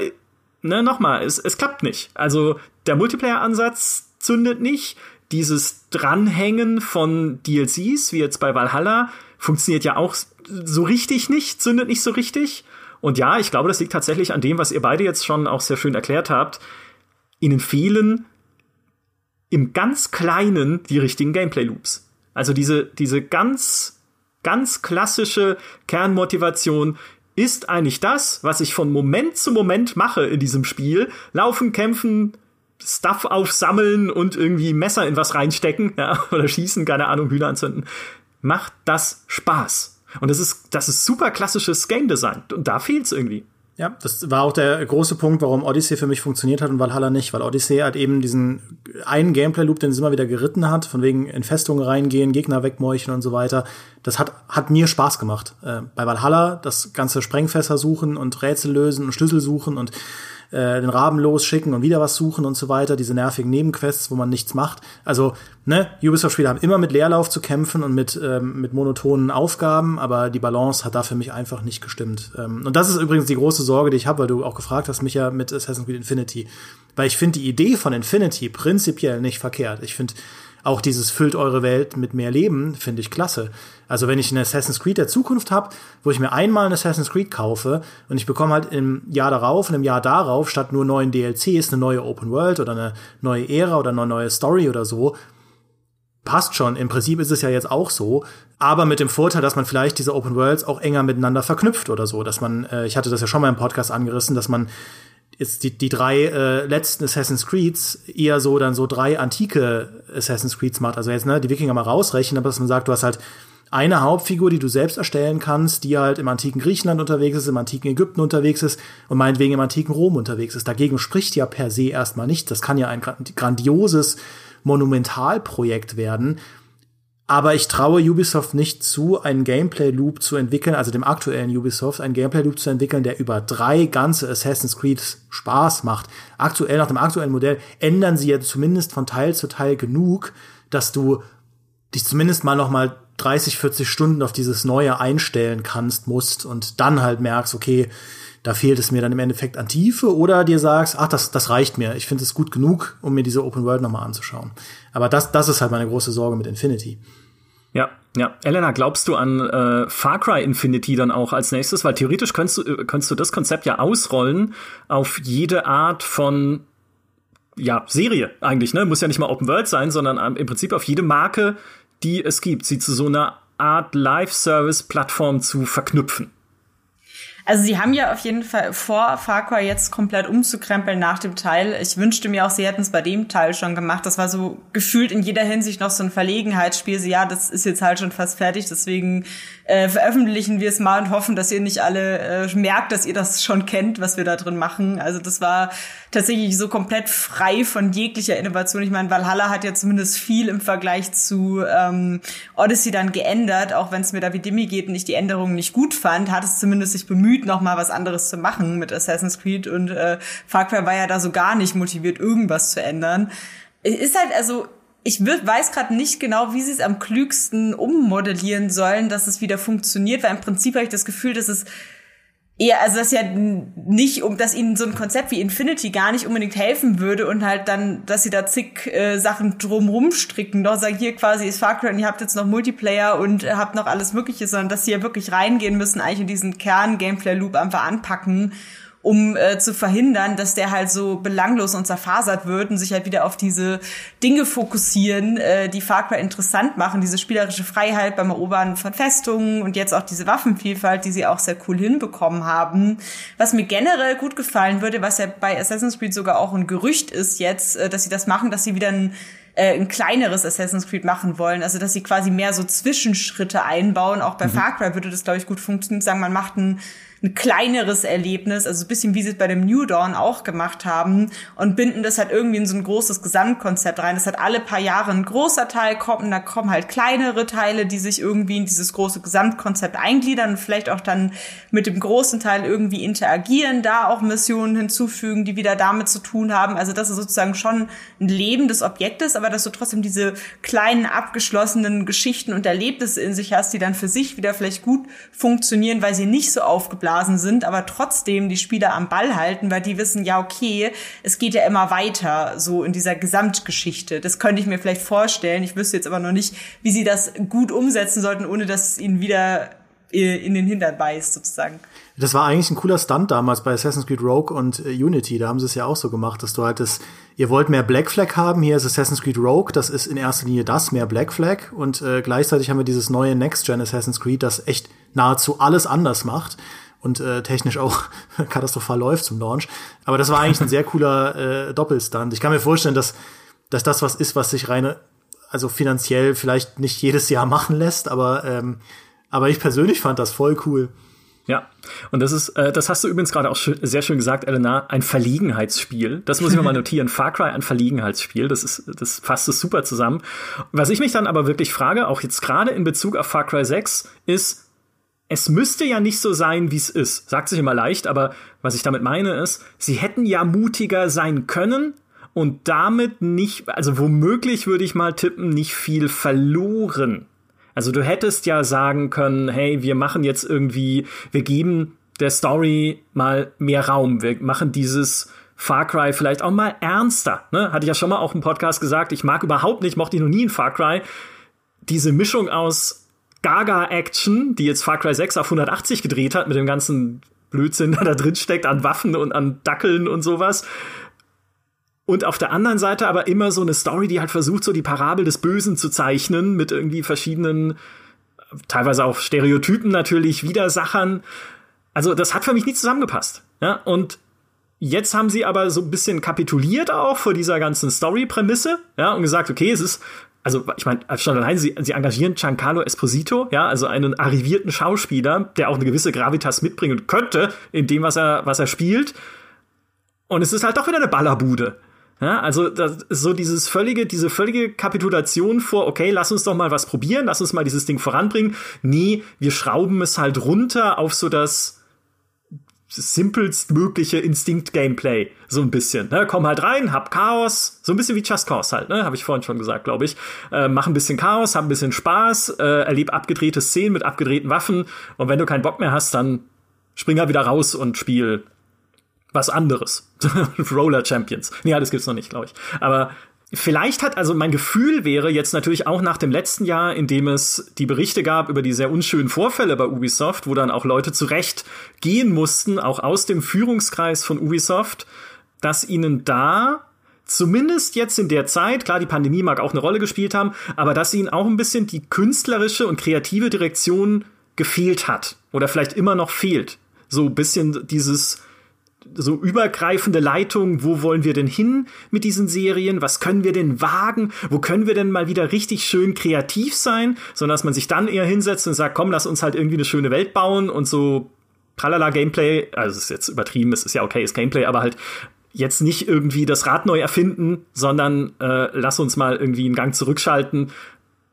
ne, nochmal, es, es klappt nicht. Also der Multiplayer-Ansatz zündet nicht. Dieses Dranhängen von DLCs, wie jetzt bei Valhalla, funktioniert ja auch so richtig nicht, zündet nicht so richtig. Und ja, ich glaube, das liegt tatsächlich an dem, was ihr beide jetzt schon auch sehr schön erklärt habt. Ihnen fehlen im ganz Kleinen die richtigen Gameplay-Loops. Also diese, diese ganz, ganz klassische Kernmotivation ist eigentlich das, was ich von Moment zu Moment mache in diesem Spiel. Laufen, kämpfen, Stuff aufsammeln und irgendwie Messer in was reinstecken, ja, oder schießen, keine Ahnung, Hühner anzünden. Macht das Spaß. Und das ist, das ist super klassisches Game Design. Und da fehlt's irgendwie. Ja, das war auch der große Punkt, warum Odyssey für mich funktioniert hat und Valhalla nicht, weil Odyssey hat eben diesen einen Gameplay-Loop, den es immer wieder geritten hat, von wegen in Festungen reingehen, Gegner wegmeucheln und so weiter. Das hat, hat mir Spaß gemacht. Äh, bei Valhalla das ganze Sprengfässer suchen und Rätsel lösen und Schlüssel suchen und äh, den Raben losschicken und wieder was suchen und so weiter, diese nervigen Nebenquests, wo man nichts macht. Also, ne, Ubisoft-Spiele haben immer mit Leerlauf zu kämpfen und mit, ähm, mit monotonen Aufgaben, aber die Balance hat da für mich einfach nicht gestimmt. Ähm, und das ist übrigens die große Sorge, die ich habe, weil du auch gefragt hast, mich ja mit Assassin's Creed Infinity. Weil ich finde die Idee von Infinity prinzipiell nicht verkehrt. Ich finde auch dieses füllt eure Welt mit mehr Leben, finde ich klasse. Also wenn ich eine Assassin's Creed der Zukunft habe, wo ich mir einmal ein Assassin's Creed kaufe und ich bekomme halt im Jahr darauf und im Jahr darauf statt nur neuen DLCs eine neue Open World oder eine neue Ära oder eine neue Story oder so, passt schon. Im Prinzip ist es ja jetzt auch so, aber mit dem Vorteil, dass man vielleicht diese Open Worlds auch enger miteinander verknüpft oder so, dass man, äh, ich hatte das ja schon mal im Podcast angerissen, dass man jetzt die, die drei äh, letzten Assassin's Creeds eher so dann so drei antike Assassin's Creeds macht. Also jetzt ne, die Wikinger mal rausrechnen, aber dass man sagt, du hast halt eine Hauptfigur, die du selbst erstellen kannst, die halt im antiken Griechenland unterwegs ist, im antiken Ägypten unterwegs ist und meinetwegen im antiken Rom unterwegs ist. Dagegen spricht ja per se erstmal nichts. Das kann ja ein grandioses Monumentalprojekt werden. Aber ich traue Ubisoft nicht zu, einen Gameplay-Loop zu entwickeln, also dem aktuellen Ubisoft, einen Gameplay-Loop zu entwickeln, der über drei ganze Assassin's Creed Spaß macht. Aktuell, nach dem aktuellen Modell, ändern sie ja zumindest von Teil zu Teil genug, dass du dich zumindest mal noch mal 30, 40 Stunden auf dieses Neue einstellen kannst, musst und dann halt merkst, okay, da fehlt es mir dann im Endeffekt an Tiefe oder dir sagst, ach, das, das reicht mir. Ich finde es gut genug, um mir diese Open World nochmal anzuschauen. Aber das, das ist halt meine große Sorge mit Infinity. Ja, ja. Elena, glaubst du an äh, Far Cry Infinity dann auch als nächstes? Weil theoretisch könntest du, äh, könntest du das Konzept ja ausrollen auf jede Art von ja, Serie eigentlich, ne? Muss ja nicht mal Open World sein, sondern im Prinzip auf jede Marke, die es gibt, sie zu so einer Art Live-Service-Plattform zu verknüpfen. Also sie haben ja auf jeden Fall vor, Far Cry jetzt komplett umzukrempeln nach dem Teil. Ich wünschte mir auch, sie hätten es bei dem Teil schon gemacht. Das war so gefühlt in jeder Hinsicht noch so ein Verlegenheitsspiel. So, ja, das ist jetzt halt schon fast fertig, deswegen äh, veröffentlichen wir es mal und hoffen, dass ihr nicht alle äh, merkt, dass ihr das schon kennt, was wir da drin machen. Also das war tatsächlich so komplett frei von jeglicher Innovation. Ich meine, Valhalla hat ja zumindest viel im Vergleich zu ähm, Odyssey dann geändert, auch wenn es mir da wie Demi geht und ich die Änderungen nicht gut fand, hat es zumindest sich bemüht, noch mal was anderes zu machen mit Assassin's Creed und äh, Far Cry war ja da so gar nicht motiviert, irgendwas zu ändern. Ist halt also ich weiß gerade nicht genau, wie sie es am klügsten ummodellieren sollen, dass es wieder funktioniert, weil im Prinzip habe ich das Gefühl, dass es eher, also das ja nicht, um dass ihnen so ein Konzept wie Infinity gar nicht unbedingt helfen würde und halt dann, dass sie da zig äh, Sachen drumrum stricken, doch sagen, hier quasi ist Far Cry und ihr habt jetzt noch Multiplayer und äh, habt noch alles Mögliche, sondern dass sie ja wirklich reingehen müssen, eigentlich in diesen Kern-Gameplay-Loop einfach anpacken um äh, zu verhindern, dass der halt so belanglos und zerfasert wird und sich halt wieder auf diese Dinge fokussieren, äh, die Far Cry interessant machen, diese spielerische Freiheit beim Erobern von Festungen und jetzt auch diese Waffenvielfalt, die sie auch sehr cool hinbekommen haben. Was mir generell gut gefallen würde, was ja bei Assassin's Creed sogar auch ein Gerücht ist jetzt, äh, dass sie das machen, dass sie wieder ein äh, ein kleineres Assassin's Creed machen wollen. Also dass sie quasi mehr so Zwischenschritte einbauen. Auch bei mhm. Far Cry würde das, glaube ich, gut funktionieren. Sagen, man macht ein ein kleineres Erlebnis, also ein bisschen wie sie es bei dem New Dawn auch gemacht haben und binden das halt irgendwie in so ein großes Gesamtkonzept rein. Das hat alle paar Jahre ein großer Teil kommen, da kommen halt kleinere Teile, die sich irgendwie in dieses große Gesamtkonzept eingliedern und vielleicht auch dann mit dem großen Teil irgendwie interagieren, da auch Missionen hinzufügen, die wieder damit zu tun haben. Also das ist sozusagen schon ein Leben des Objektes, aber dass du trotzdem diese kleinen abgeschlossenen Geschichten und Erlebnisse in sich hast, die dann für sich wieder vielleicht gut funktionieren, weil sie nicht so aufgeblasen aufgeblasen sind, aber trotzdem die Spieler am Ball halten, weil die wissen, ja, okay, es geht ja immer weiter, so in dieser Gesamtgeschichte. Das könnte ich mir vielleicht vorstellen. Ich wüsste jetzt aber noch nicht, wie sie das gut umsetzen sollten, ohne dass es ihnen wieder äh, in den Hintern beißt, sozusagen. Das war eigentlich ein cooler Stunt damals bei Assassin's Creed Rogue und äh, Unity. Da haben sie es ja auch so gemacht, dass du halt das, ihr wollt mehr Black Flag haben, hier ist Assassin's Creed Rogue, das ist in erster Linie das, mehr Black Flag. Und äh, gleichzeitig haben wir dieses neue Next-Gen Assassin's Creed, das echt nahezu alles anders macht und äh, technisch auch katastrophal läuft zum Launch. Aber das war eigentlich ein sehr cooler äh, Doppelstand. Ich kann mir vorstellen, dass, dass das was ist, was sich rein, also finanziell vielleicht nicht jedes Jahr machen lässt, aber, ähm, aber ich persönlich fand das voll cool. Ja, und das ist, äh, das hast du übrigens gerade auch schön, sehr schön gesagt, Elena, ein Verlegenheitsspiel. Das muss ich mal notieren. Far Cry ein Verlegenheitsspiel. Das ist, das fasst es super zusammen. Was ich mich dann aber wirklich frage, auch jetzt gerade in Bezug auf Far Cry 6, ist, es müsste ja nicht so sein, wie es ist. Sagt sich immer leicht, aber was ich damit meine ist, sie hätten ja mutiger sein können und damit nicht, also womöglich würde ich mal tippen, nicht viel verloren. Also du hättest ja sagen können, hey, wir machen jetzt irgendwie, wir geben der Story mal mehr Raum. Wir machen dieses Far Cry vielleicht auch mal ernster. Ne? Hatte ich ja schon mal auch im Podcast gesagt, ich mag überhaupt nicht, mochte ich noch nie in Far Cry, diese Mischung aus Gaga-Action, die jetzt Far Cry 6 auf 180 gedreht hat, mit dem ganzen Blödsinn, der da drin steckt, an Waffen und an Dackeln und sowas. Und auf der anderen Seite aber immer so eine Story, die halt versucht, so die Parabel des Bösen zu zeichnen, mit irgendwie verschiedenen, teilweise auch Stereotypen natürlich, Widersachern. Also, das hat für mich nie zusammengepasst. Ja, und Jetzt haben sie aber so ein bisschen kapituliert auch vor dieser ganzen Story-Prämisse, ja, und gesagt, okay, es ist also ich meine, schon allein, sie, sie engagieren Giancarlo Esposito, ja, also einen arrivierten Schauspieler, der auch eine gewisse Gravitas mitbringen könnte in dem, was er, was er spielt. Und es ist halt doch wieder eine Ballerbude. Ja, also das so dieses völlige, diese völlige Kapitulation vor, okay, lass uns doch mal was probieren, lass uns mal dieses Ding voranbringen. Nee, wir schrauben es halt runter auf so das simpelstmögliche Instinkt-Gameplay. So ein bisschen. Ne? Komm halt rein, hab Chaos. So ein bisschen wie Just Cause halt, ne? Habe ich vorhin schon gesagt, glaube ich. Äh, mach ein bisschen Chaos, hab ein bisschen Spaß, äh, erleb abgedrehte Szenen mit abgedrehten Waffen. Und wenn du keinen Bock mehr hast, dann spring halt wieder raus und spiel was anderes. Roller Champions. Nee, das gibt's noch nicht, glaube ich. Aber Vielleicht hat, also mein Gefühl wäre jetzt natürlich auch nach dem letzten Jahr, in dem es die Berichte gab über die sehr unschönen Vorfälle bei Ubisoft, wo dann auch Leute zurecht gehen mussten, auch aus dem Führungskreis von Ubisoft, dass ihnen da zumindest jetzt in der Zeit, klar, die Pandemie mag auch eine Rolle gespielt haben, aber dass ihnen auch ein bisschen die künstlerische und kreative Direktion gefehlt hat oder vielleicht immer noch fehlt. So ein bisschen dieses, so übergreifende Leitung, wo wollen wir denn hin mit diesen Serien, was können wir denn wagen, wo können wir denn mal wieder richtig schön kreativ sein, sondern dass man sich dann eher hinsetzt und sagt, komm, lass uns halt irgendwie eine schöne Welt bauen und so tralala Gameplay, also es ist jetzt übertrieben, es ist ja okay, ist Gameplay, aber halt jetzt nicht irgendwie das Rad neu erfinden, sondern äh, lass uns mal irgendwie einen Gang zurückschalten.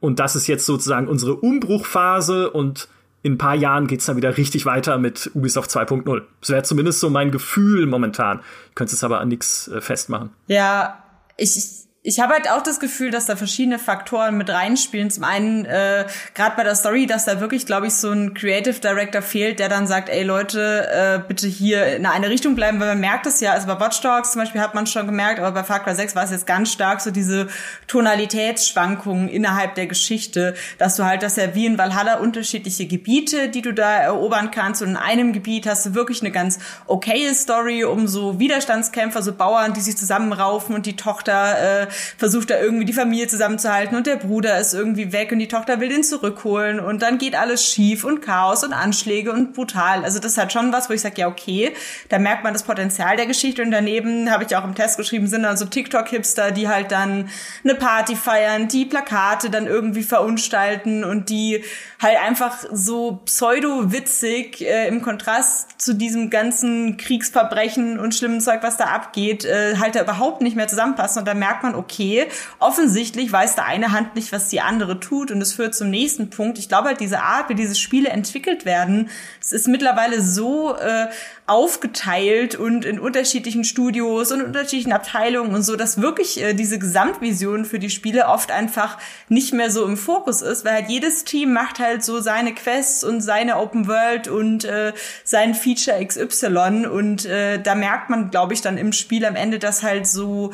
Und das ist jetzt sozusagen unsere Umbruchphase und in ein paar Jahren geht's dann wieder richtig weiter mit Ubisoft 2.0. Das wäre zumindest so mein Gefühl momentan. Ich könnte es aber an nichts äh, festmachen. Ja, ich ich habe halt auch das Gefühl, dass da verschiedene Faktoren mit reinspielen. Zum einen, äh, gerade bei der Story, dass da wirklich, glaube ich, so ein Creative Director fehlt, der dann sagt, ey Leute, äh, bitte hier in eine Richtung bleiben, weil man merkt es ja, also bei Watch Dogs zum Beispiel hat man schon gemerkt, aber bei Far Cry 6 war es jetzt ganz stark so diese Tonalitätsschwankungen innerhalb der Geschichte, dass du halt, dass ja wie in Valhalla unterschiedliche Gebiete, die du da erobern kannst und in einem Gebiet hast du wirklich eine ganz okaye Story um so Widerstandskämpfer, so Bauern, die sich zusammenraufen und die Tochter äh, versucht da irgendwie die Familie zusammenzuhalten und der Bruder ist irgendwie weg und die Tochter will den zurückholen und dann geht alles schief und Chaos und Anschläge und brutal. Also das hat schon was, wo ich sage, ja okay, da merkt man das Potenzial der Geschichte und daneben habe ich auch im Test geschrieben, sind dann so TikTok-Hipster, die halt dann eine Party feiern, die Plakate dann irgendwie verunstalten und die halt einfach so pseudo-witzig äh, im Kontrast zu diesem ganzen Kriegsverbrechen und schlimmen Zeug, was da abgeht, äh, halt da überhaupt nicht mehr zusammenpassen und da merkt man, okay, offensichtlich weiß der eine Hand nicht, was die andere tut. Und es führt zum nächsten Punkt. Ich glaube halt, diese Art, wie diese Spiele entwickelt werden, es ist mittlerweile so äh, aufgeteilt und in unterschiedlichen Studios und unterschiedlichen Abteilungen und so, dass wirklich äh, diese Gesamtvision für die Spiele oft einfach nicht mehr so im Fokus ist, weil halt jedes Team macht halt so seine Quests und seine Open World und äh, sein Feature XY und äh, da merkt man, glaube ich, dann im Spiel am Ende, dass halt so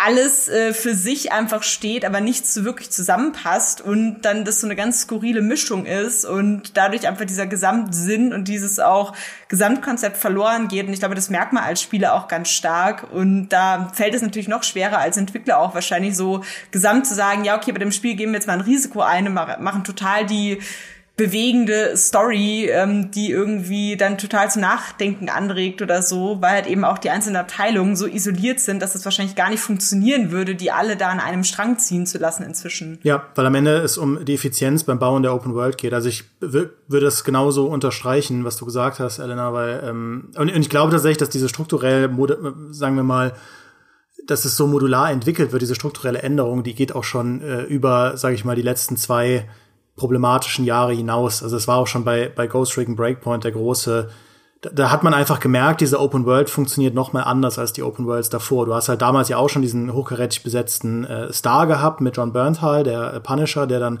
alles äh, für sich einfach steht, aber nichts wirklich zusammenpasst und dann das so eine ganz skurrile Mischung ist und dadurch einfach dieser Gesamtsinn und dieses auch Gesamtkonzept verloren geht. Und ich glaube, das merkt man als Spieler auch ganz stark. Und da fällt es natürlich noch schwerer als Entwickler auch wahrscheinlich so gesamt zu sagen, ja, okay, bei dem Spiel geben wir jetzt mal ein Risiko ein und machen total die bewegende Story, ähm, die irgendwie dann total zum Nachdenken anregt oder so, weil halt eben auch die einzelnen Abteilungen so isoliert sind, dass es wahrscheinlich gar nicht funktionieren würde, die alle da an einem Strang ziehen zu lassen inzwischen. Ja, weil am Ende es um die Effizienz beim Bauen der Open World geht. Also ich würde es genauso unterstreichen, was du gesagt hast, Elena, weil ähm, und, und ich glaube tatsächlich, dass diese strukturell, sagen wir mal, dass es so modular entwickelt wird, diese strukturelle Änderung, die geht auch schon äh, über, sage ich mal, die letzten zwei problematischen Jahre hinaus. Also es war auch schon bei, bei Ghost Recon Breakpoint der große, da, da hat man einfach gemerkt, diese Open World funktioniert noch mal anders als die Open Worlds davor. Du hast halt damals ja auch schon diesen hochkarätig besetzten äh, Star gehabt mit John Bernthal, der äh, Punisher, der dann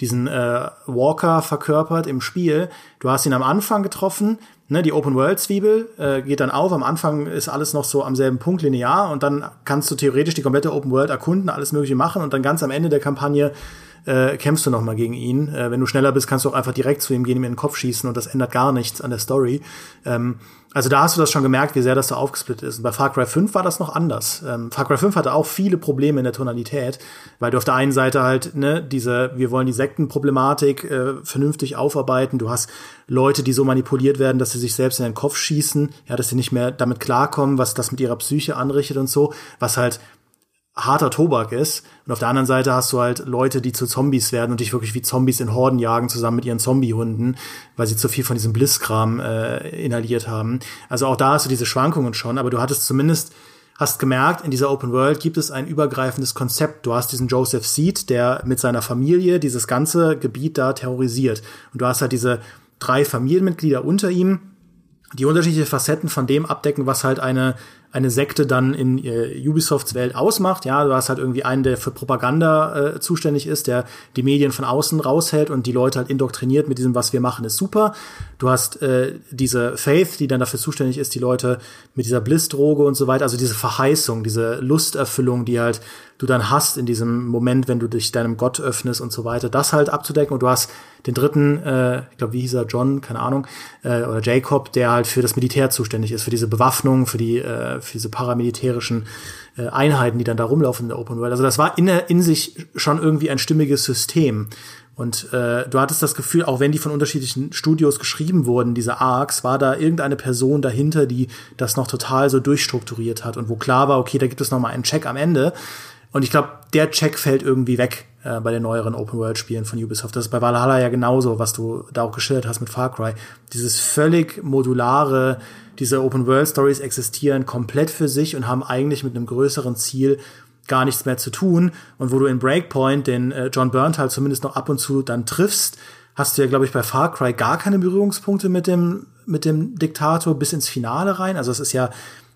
diesen äh, Walker verkörpert im Spiel. Du hast ihn am Anfang getroffen, ne, die Open World Zwiebel äh, geht dann auf. Am Anfang ist alles noch so am selben Punkt linear und dann kannst du theoretisch die komplette Open World erkunden, alles Mögliche machen und dann ganz am Ende der Kampagne äh, kämpfst du noch mal gegen ihn. Äh, wenn du schneller bist, kannst du auch einfach direkt zu ihm gehen, ihm in den Kopf schießen und das ändert gar nichts an der Story. Ähm, also da hast du das schon gemerkt, wie sehr das da aufgesplittet ist. Und bei Far Cry 5 war das noch anders. Ähm, Far Cry 5 hatte auch viele Probleme in der Tonalität, weil du auf der einen Seite halt, ne, diese, wir wollen die Sektenproblematik äh, vernünftig aufarbeiten. Du hast Leute, die so manipuliert werden, dass sie sich selbst in den Kopf schießen, ja, dass sie nicht mehr damit klarkommen, was das mit ihrer Psyche anrichtet und so, was halt harter Tobak ist. Und auf der anderen Seite hast du halt Leute, die zu Zombies werden und dich wirklich wie Zombies in Horden jagen, zusammen mit ihren Zombiehunden, weil sie zu viel von diesem Blisskram äh, inhaliert haben. Also auch da hast du diese Schwankungen schon, aber du hattest zumindest hast gemerkt, in dieser Open World gibt es ein übergreifendes Konzept. Du hast diesen Joseph Seed, der mit seiner Familie dieses ganze Gebiet da terrorisiert. Und du hast halt diese drei Familienmitglieder unter ihm, die unterschiedliche Facetten von dem abdecken, was halt eine eine Sekte dann in äh, Ubisofts Welt ausmacht. Ja, du hast halt irgendwie einen, der für Propaganda äh, zuständig ist, der die Medien von außen raushält und die Leute halt indoktriniert mit diesem, was wir machen, ist super. Du hast äh, diese Faith, die dann dafür zuständig ist, die Leute mit dieser Bliss-Droge und so weiter, also diese Verheißung, diese Lusterfüllung, die halt du dann hast in diesem Moment, wenn du dich deinem Gott öffnest und so weiter, das halt abzudecken. Und du hast den dritten, äh, ich glaube, wie hieß er, John, keine Ahnung, äh, oder Jacob, der halt für das Militär zuständig ist, für diese Bewaffnung, für die, äh, für diese paramilitärischen äh, Einheiten, die dann da rumlaufen in der Open World. Also das war in, in sich schon irgendwie ein stimmiges System. Und äh, du hattest das Gefühl, auch wenn die von unterschiedlichen Studios geschrieben wurden, diese Arcs, war da irgendeine Person dahinter, die das noch total so durchstrukturiert hat und wo klar war, okay, da gibt es noch mal einen Check am Ende. Und ich glaube, der Check fällt irgendwie weg äh, bei den neueren Open-World-Spielen von Ubisoft. Das ist bei Valhalla ja genauso, was du da auch geschildert hast mit Far Cry. Dieses völlig modulare, diese Open-World-Stories existieren komplett für sich und haben eigentlich mit einem größeren Ziel gar nichts mehr zu tun. Und wo du in Breakpoint den äh, John Burnt halt zumindest noch ab und zu dann triffst, hast du ja, glaube ich, bei Far Cry gar keine Berührungspunkte mit dem, mit dem Diktator bis ins Finale rein. Also es ist ja,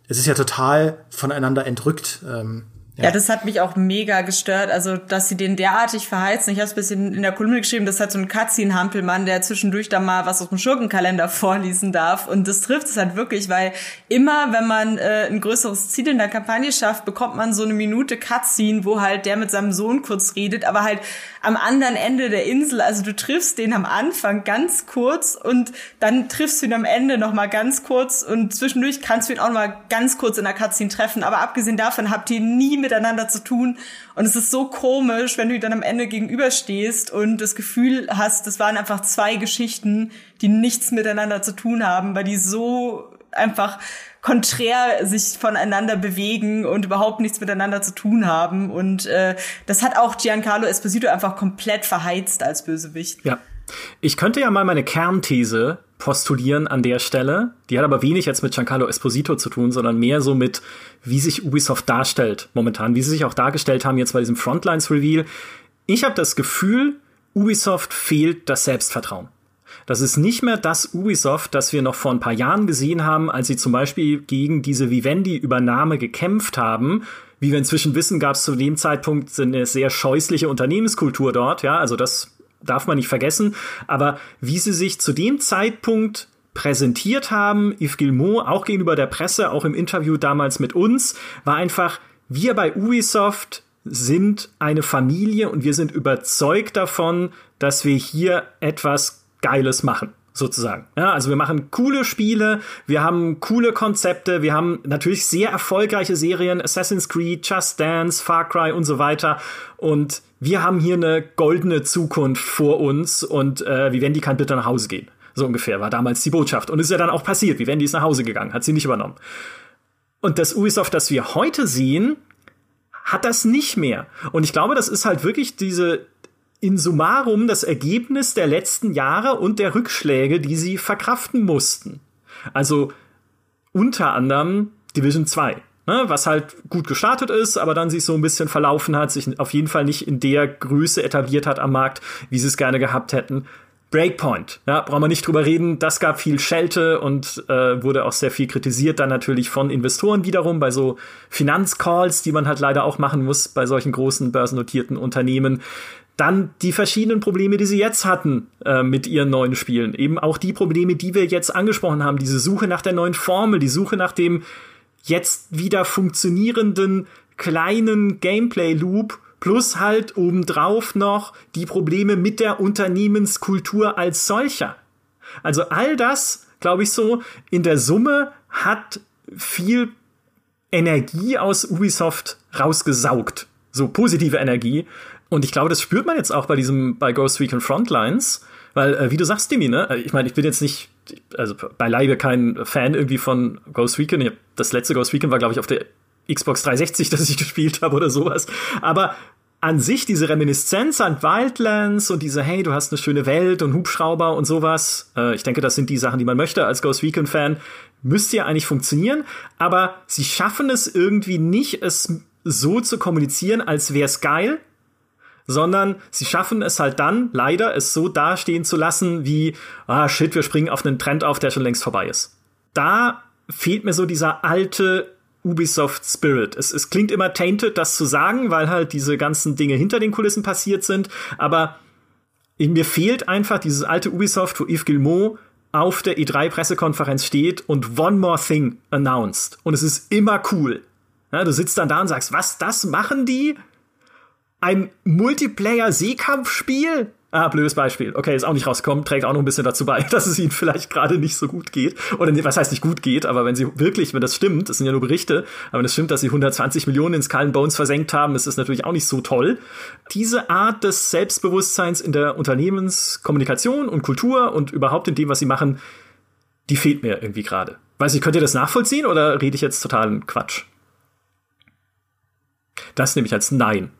es ist ja total voneinander entrückt. Ähm, Ja. das hat mich auch mega gestört. Also, dass sie den derartig verheizen. Ich habe es ein bisschen in der Kolumne geschrieben, das hat so ein Cutscene-Hampelmann, der zwischendurch da mal was aus dem Schurkenkalender vorlesen darf. Und das trifft es halt wirklich, weil immer, wenn man äh, ein größeres Ziel in der Kampagne schafft, bekommt man so eine Minute Cutscene, wo halt der mit seinem Sohn kurz redet, aber halt am anderen Ende der Insel. Also du triffst den am Anfang ganz kurz und dann triffst du ihn am Ende noch mal ganz kurz und zwischendurch kannst du ihn auch noch mal ganz kurz in der Cutscene treffen. Aber abgesehen davon habt ihr nie mit miteinander zu tun. Und es ist so komisch, wenn du dann am Ende gegenüberstehst und das Gefühl hast, das waren einfach zwei Geschichten, die nichts miteinander zu tun haben, weil die so einfach konträr sich voneinander bewegen und überhaupt nichts miteinander zu tun haben. Und äh, das hat auch Giancarlo Esposito einfach komplett verheizt als Bösewicht. Ja. Ich könnte ja mal meine Kernthese postulieren an der Stelle. Die hat aber wenig jetzt mit Giancarlo Esposito zu tun, sondern mehr so mit, wie sich Ubisoft darstellt momentan, wie sie sich auch dargestellt haben jetzt bei diesem Frontlines-Reveal. Ich habe das Gefühl, Ubisoft fehlt das Selbstvertrauen. Das ist nicht mehr das Ubisoft, das wir noch vor ein paar Jahren gesehen haben, als sie zum Beispiel gegen diese Vivendi-Übernahme gekämpft haben. Wie wir inzwischen wissen, gab es zu dem Zeitpunkt eine sehr scheußliche Unternehmenskultur dort. Ja, also das darf man nicht vergessen. Aber wie sie sich zu dem Zeitpunkt präsentiert haben, Yves Guillemot, auch gegenüber der Presse, auch im Interview damals mit uns, war einfach, wir bei Ubisoft sind eine Familie und wir sind überzeugt davon, dass wir hier etwas Geiles machen sozusagen. Ja, also wir machen coole Spiele, wir haben coole Konzepte, wir haben natürlich sehr erfolgreiche Serien, Assassin's Creed, Just Dance, Far Cry und so weiter. Und wir haben hier eine goldene Zukunft vor uns und äh, Vivendi kann bitte nach Hause gehen. So ungefähr war damals die Botschaft. Und ist ja dann auch passiert. Vivendi ist nach Hause gegangen, hat sie nicht übernommen. Und das Ubisoft, das wir heute sehen, hat das nicht mehr. Und ich glaube, das ist halt wirklich diese in summarum das Ergebnis der letzten Jahre und der Rückschläge, die sie verkraften mussten. Also unter anderem Division 2 ne, was halt gut gestartet ist, aber dann sich so ein bisschen verlaufen hat, sich auf jeden Fall nicht in der Größe etabliert hat am Markt, wie sie es gerne gehabt hätten. Breakpoint, ja, brauchen wir nicht drüber reden. Das gab viel Schelte und äh, wurde auch sehr viel kritisiert, dann natürlich von Investoren wiederum bei so Finanzcalls, die man halt leider auch machen muss bei solchen großen börsennotierten Unternehmen. Dann die verschiedenen Probleme, die sie jetzt hatten äh, mit ihren neuen Spielen. Eben auch die Probleme, die wir jetzt angesprochen haben. Diese Suche nach der neuen Formel, die Suche nach dem jetzt wieder funktionierenden kleinen Gameplay-Loop plus halt obendrauf noch die Probleme mit der Unternehmenskultur als solcher. Also all das, glaube ich so, in der Summe hat viel Energie aus Ubisoft rausgesaugt. So positive Energie. Und ich glaube, das spürt man jetzt auch bei diesem, bei Ghost Recon Frontlines. Weil, äh, wie du sagst, Demi, ne? Ich meine, ich bin jetzt nicht also beileibe kein Fan irgendwie von Ghost Recon. Das letzte Ghost Recon war, glaube ich, auf der Xbox 360, das ich gespielt habe oder sowas. Aber an sich diese Reminiszenz an Wildlands und diese, hey, du hast eine schöne Welt und Hubschrauber und sowas, äh, ich denke, das sind die Sachen, die man möchte als Ghost Recon-Fan, müsste ja eigentlich funktionieren, aber sie schaffen es irgendwie nicht, es so zu kommunizieren, als wäre es geil, sondern sie schaffen es halt dann, leider, es so dastehen zu lassen, wie, ah, shit, wir springen auf einen Trend auf, der schon längst vorbei ist. Da fehlt mir so dieser alte Ubisoft Spirit. Es, es klingt immer tainted, das zu sagen, weil halt diese ganzen Dinge hinter den Kulissen passiert sind, aber mir fehlt einfach dieses alte Ubisoft, wo Yves Guillemot auf der E3-Pressekonferenz steht und One More Thing announced. Und es ist immer cool. Ja, du sitzt dann da und sagst, was, das machen die? Ein Multiplayer-Seekampfspiel? Ah, blödes Beispiel. Okay, ist auch nicht rausgekommen, trägt auch noch ein bisschen dazu bei, dass es ihnen vielleicht gerade nicht so gut geht. Oder was heißt nicht gut geht, aber wenn sie wirklich, wenn das stimmt, das sind ja nur Berichte, aber wenn es stimmt, dass sie 120 Millionen in Skull Bones versenkt haben, ist das natürlich auch nicht so toll. Diese Art des Selbstbewusstseins in der Unternehmenskommunikation und Kultur und überhaupt in dem, was sie machen, die fehlt mir irgendwie gerade. Weiß ich, könnt ihr das nachvollziehen oder rede ich jetzt totalen Quatsch? Das nehme ich als Nein.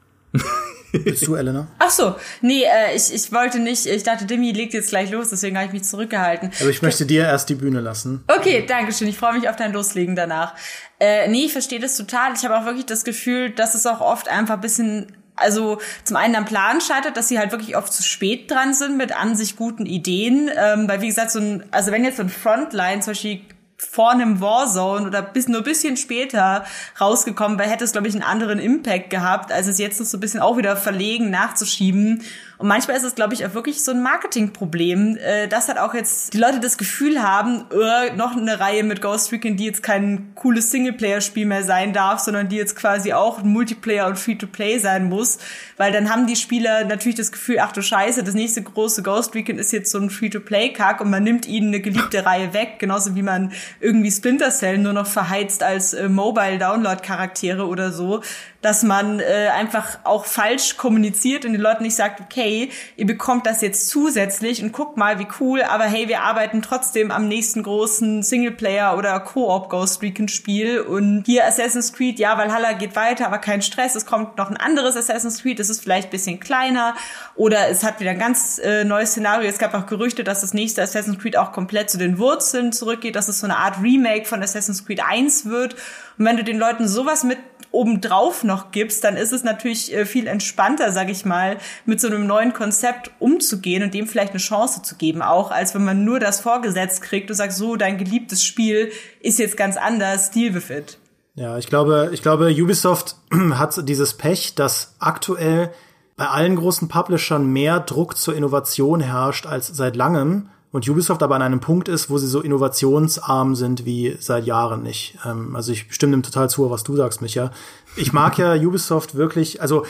Bist du, Elena? Ach so, nee, äh, ich, ich wollte nicht, ich dachte, Demi legt jetzt gleich los, deswegen habe ich mich zurückgehalten. Aber ich möchte dir erst die Bühne lassen. Okay, danke schön. Ich freue mich auf dein Loslegen danach. Äh, nee, ich verstehe das total. Ich habe auch wirklich das Gefühl, dass es auch oft einfach ein bisschen also zum einen am Plan scheitert, dass sie halt wirklich oft zu spät dran sind mit an sich guten Ideen. Ähm, weil wie gesagt, so ein, also wenn jetzt so ein Frontline zum Beispiel vor einem Warzone oder bis nur bisschen später rausgekommen wäre, hätte es, glaube ich, einen anderen Impact gehabt, als es jetzt noch so ein bisschen auch wieder verlegen nachzuschieben. Und manchmal ist es, glaube ich, auch wirklich so ein Marketingproblem, äh, dass halt auch jetzt die Leute das Gefühl haben, äh, noch eine Reihe mit Ghost Recon, die jetzt kein cooles Singleplayer-Spiel mehr sein darf, sondern die jetzt quasi auch ein Multiplayer und Free-to-Play sein muss. Weil dann haben die Spieler natürlich das Gefühl, ach du Scheiße, das nächste große Ghost Recon ist jetzt so ein Free-to-Play-Kack und man nimmt ihnen eine geliebte Reihe weg, genauso wie man irgendwie Splinter Cell nur noch verheizt als äh, Mobile-Download-Charaktere oder so dass man äh, einfach auch falsch kommuniziert und den Leuten nicht sagt, okay, ihr bekommt das jetzt zusätzlich und guckt mal, wie cool, aber hey, wir arbeiten trotzdem am nächsten großen Singleplayer oder Co-op Ghost Recon Spiel und hier Assassin's Creed, ja, Valhalla geht weiter, aber kein Stress, es kommt noch ein anderes Assassin's Creed, das ist vielleicht bisschen kleiner oder es hat wieder ein ganz äh, neues Szenario. Es gab auch Gerüchte, dass das nächste Assassin's Creed auch komplett zu den Wurzeln zurückgeht, dass es so eine Art Remake von Assassin's Creed 1 wird. Und wenn du den Leuten sowas mit obendrauf noch gibst, dann ist es natürlich äh, viel entspannter, sag ich mal, mit so einem neuen Konzept umzugehen und dem vielleicht eine Chance zu geben, auch als wenn man nur das vorgesetzt kriegt und sagt, so, dein geliebtes Spiel ist jetzt ganz anders, deal with it. Ja, ich glaube, ich glaube, Ubisoft hat dieses Pech, dass aktuell bei allen großen Publishern mehr Druck zur Innovation herrscht als seit langem und Ubisoft aber an einem Punkt ist, wo sie so innovationsarm sind wie seit Jahren nicht. Ähm, also ich stimme dem total zu, was du sagst, Micha. Ich mag ja Ubisoft wirklich, also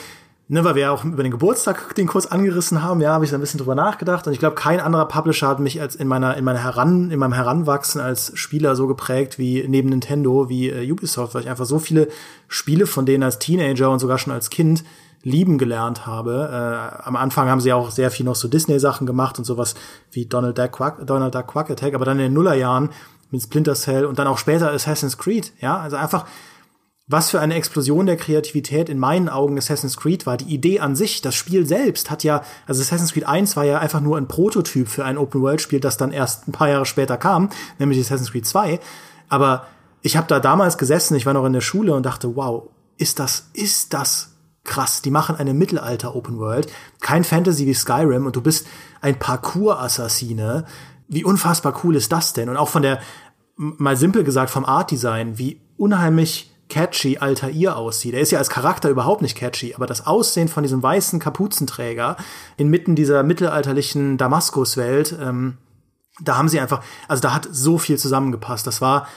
ne, weil wir ja auch über den Geburtstag den kurz angerissen haben, ja, habe ich da ein bisschen drüber nachgedacht und ich glaube, kein anderer Publisher hat mich als in meiner in meiner Heran in meinem Heranwachsen als Spieler so geprägt wie neben Nintendo wie äh, Ubisoft, weil ich einfach so viele Spiele von denen als Teenager und sogar schon als Kind lieben gelernt habe. Äh, am Anfang haben sie auch sehr viel noch so Disney-Sachen gemacht und sowas wie Donald Duck, Quack, Donald Duck Quack Attack, aber dann in den Nullerjahren mit Splinter Cell und dann auch später Assassin's Creed, ja, also einfach was für eine Explosion der Kreativität in meinen Augen Assassin's Creed war. Die Idee an sich, das Spiel selbst hat ja, also Assassin's Creed 1 war ja einfach nur ein Prototyp für ein Open-World-Spiel, das dann erst ein paar Jahre später kam, nämlich Assassin's Creed 2. Aber ich habe da damals gesessen, ich war noch in der Schule und dachte, wow, ist das, ist das krass. Die machen eine Mittelalter-Open World, kein Fantasy wie Skyrim und du bist ein Parcours-Assassine. Wie unfassbar cool ist das denn? Und auch von der, mal simpel gesagt, vom Art-Design, wie unheimlich catchy Altair aussieht. Er ist ja als Charakter überhaupt nicht catchy, aber das Aussehen von diesem weißen Kapuzenträger inmitten dieser mittelalterlichen Damaskuswelt, ähm, da haben sie einfach, also da hat so viel zusammengepasst. Das war,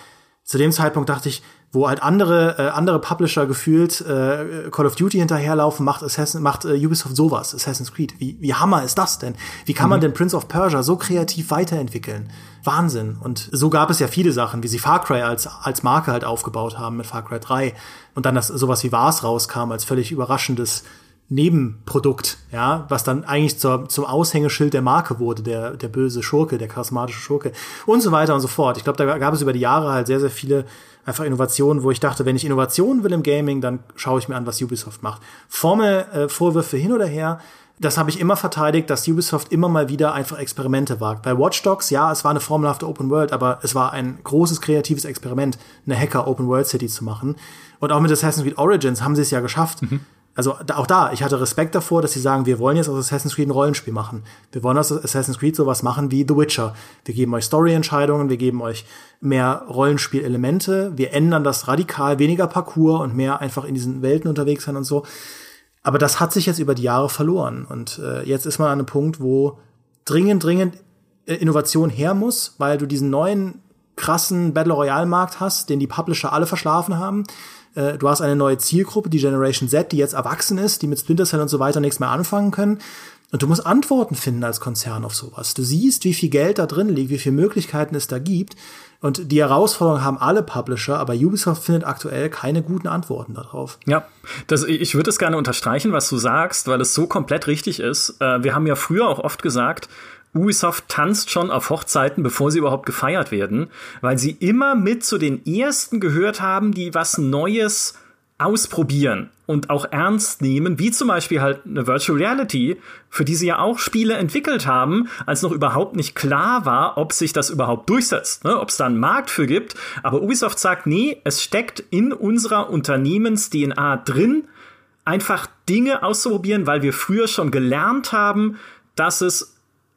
zu dem Zeitpunkt dachte ich, wo halt andere äh, andere Publisher gefühlt äh, Call of Duty hinterherlaufen, macht Assassin, macht äh, Ubisoft sowas, Assassin's Creed. Wie wie Hammer ist das denn? Wie kann mhm. man denn Prince of Persia so kreativ weiterentwickeln? Wahnsinn. Und so gab es ja viele Sachen, wie sie Far Cry als als Marke halt aufgebaut haben mit Far Cry 3 und dann dass sowas wie Wars rauskam als völlig überraschendes Nebenprodukt, ja, was dann eigentlich zur, zum Aushängeschild der Marke wurde, der, der böse Schurke, der charismatische Schurke und so weiter und so fort. Ich glaube, da gab es über die Jahre halt sehr, sehr viele einfach Innovationen, wo ich dachte, wenn ich Innovationen will im Gaming, dann schaue ich mir an, was Ubisoft macht. Formel, äh, Vorwürfe hin oder her, das habe ich immer verteidigt, dass Ubisoft immer mal wieder einfach Experimente wagt. Bei Watch Dogs, ja, es war eine formelhafte Open World, aber es war ein großes kreatives Experiment, eine Hacker Open World City zu machen. Und auch mit Assassin's Creed Origins haben sie es ja geschafft, mhm also auch da, ich hatte Respekt davor, dass sie sagen, wir wollen jetzt aus Assassin's Creed ein Rollenspiel machen. Wir wollen aus Assassin's Creed sowas machen wie The Witcher. Wir geben euch Story-Entscheidungen, wir geben euch mehr Rollenspielelemente, wir ändern das radikal, weniger Parcours und mehr einfach in diesen Welten unterwegs sein und so. Aber das hat sich jetzt über die Jahre verloren. Und äh, jetzt ist man an einem Punkt, wo dringend, dringend äh, Innovation her muss, weil du diesen neuen krassen Battle Royale Markt hast, den die Publisher alle verschlafen haben äh, du hast eine neue Zielgruppe, die Generation Z, die jetzt erwachsen ist, die mit Splinter Cell und so weiter nichts mehr anfangen können. Und du musst Antworten finden als Konzern auf sowas. Du siehst, wie viel Geld da drin liegt, wie viele Möglichkeiten es da gibt. Und die Herausforderungen haben alle Publisher, aber Ubisoft findet aktuell keine guten Antworten darauf. Ja, das, ich würde es gerne unterstreichen, was du sagst, weil es so komplett richtig ist. Äh, wir haben ja früher auch oft gesagt, Ubisoft tanzt schon auf Hochzeiten, bevor sie überhaupt gefeiert werden, weil sie immer mit zu den ersten gehört haben, die was Neues ausprobieren und auch ernst nehmen, wie zum Beispiel halt eine Virtual Reality, für die sie ja auch Spiele entwickelt haben, als noch überhaupt nicht klar war, ob sich das überhaupt durchsetzt, ne? ob es da einen Markt für gibt. Aber Ubisoft sagt, nee, es steckt in unserer Unternehmens-DNA drin, einfach Dinge auszuprobieren, weil wir früher schon gelernt haben, dass es